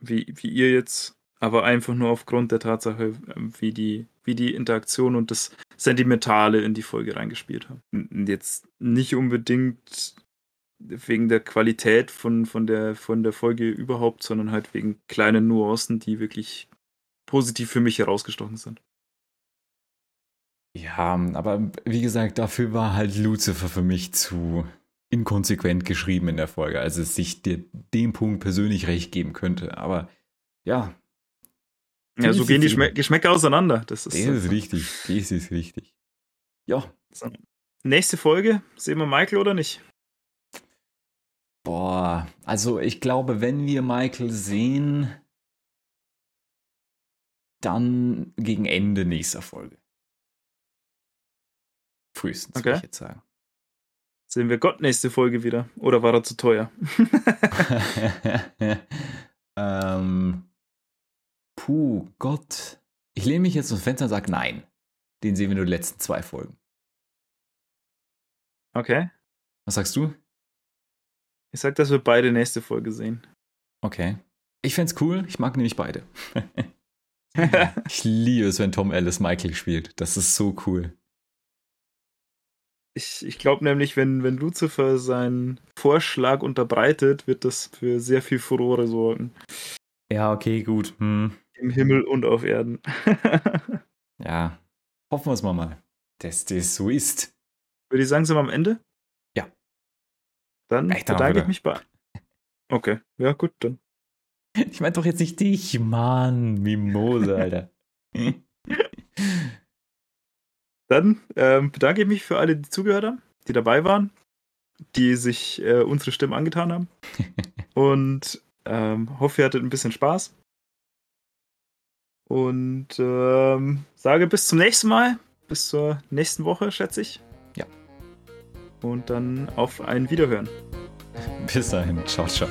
Speaker 1: wie, wie ihr jetzt, aber einfach nur aufgrund der Tatsache, ähm, wie die, wie die Interaktion und das Sentimentale in die Folge reingespielt haben. Und jetzt nicht unbedingt wegen der Qualität von, von, der, von der Folge überhaupt, sondern halt wegen kleinen Nuancen, die wirklich positiv für mich herausgestochen sind.
Speaker 2: Ja, aber wie gesagt, dafür war halt Lucifer für mich zu inkonsequent geschrieben in der Folge, als es sich dir dem Punkt persönlich recht geben könnte. Aber ja.
Speaker 1: Ja, so gehen die Geschmä Geschmäcker auseinander. Das ist,
Speaker 2: das ist richtig. Das ist richtig. Ja.
Speaker 1: So. Nächste Folge, sehen wir Michael oder nicht?
Speaker 2: Boah, also ich glaube, wenn wir Michael sehen, dann gegen Ende nächster Folge. Frühestens, okay. würde ich jetzt sagen.
Speaker 1: Sehen wir Gott nächste Folge wieder? Oder war er zu teuer?
Speaker 2: ähm, puh, Gott. Ich lehne mich jetzt dem Fenster und sage nein. Den sehen wir nur die letzten zwei Folgen.
Speaker 1: Okay.
Speaker 2: Was sagst du?
Speaker 1: Ich sag, dass wir beide nächste Folge sehen.
Speaker 2: Okay. Ich fände cool. Ich mag nämlich beide. ich liebe es, wenn Tom Ellis Michael spielt. Das ist so cool.
Speaker 1: Ich, ich glaube nämlich, wenn, wenn Lucifer seinen Vorschlag unterbreitet, wird das für sehr viel Furore sorgen.
Speaker 2: Ja, okay, gut. Hm.
Speaker 1: Im Himmel und auf Erden.
Speaker 2: ja, hoffen wir es mal mal, dass das so ist.
Speaker 1: Würde ich sagen, sind wir am Ende?
Speaker 2: Ja.
Speaker 1: Dann Echt, bedanke ich mich bei. Okay, ja, gut, dann.
Speaker 2: Ich meine doch jetzt nicht dich, Mann, Mimose, Alter.
Speaker 1: Dann ähm, bedanke ich mich für alle, die zugehört haben, die dabei waren, die sich äh, unsere Stimmen angetan haben. Und ähm, hoffe, ihr hattet ein bisschen Spaß. Und ähm, sage bis zum nächsten Mal. Bis zur nächsten Woche, schätze ich.
Speaker 2: Ja.
Speaker 1: Und dann auf ein Wiederhören.
Speaker 2: Bis dahin. Ciao, ciao.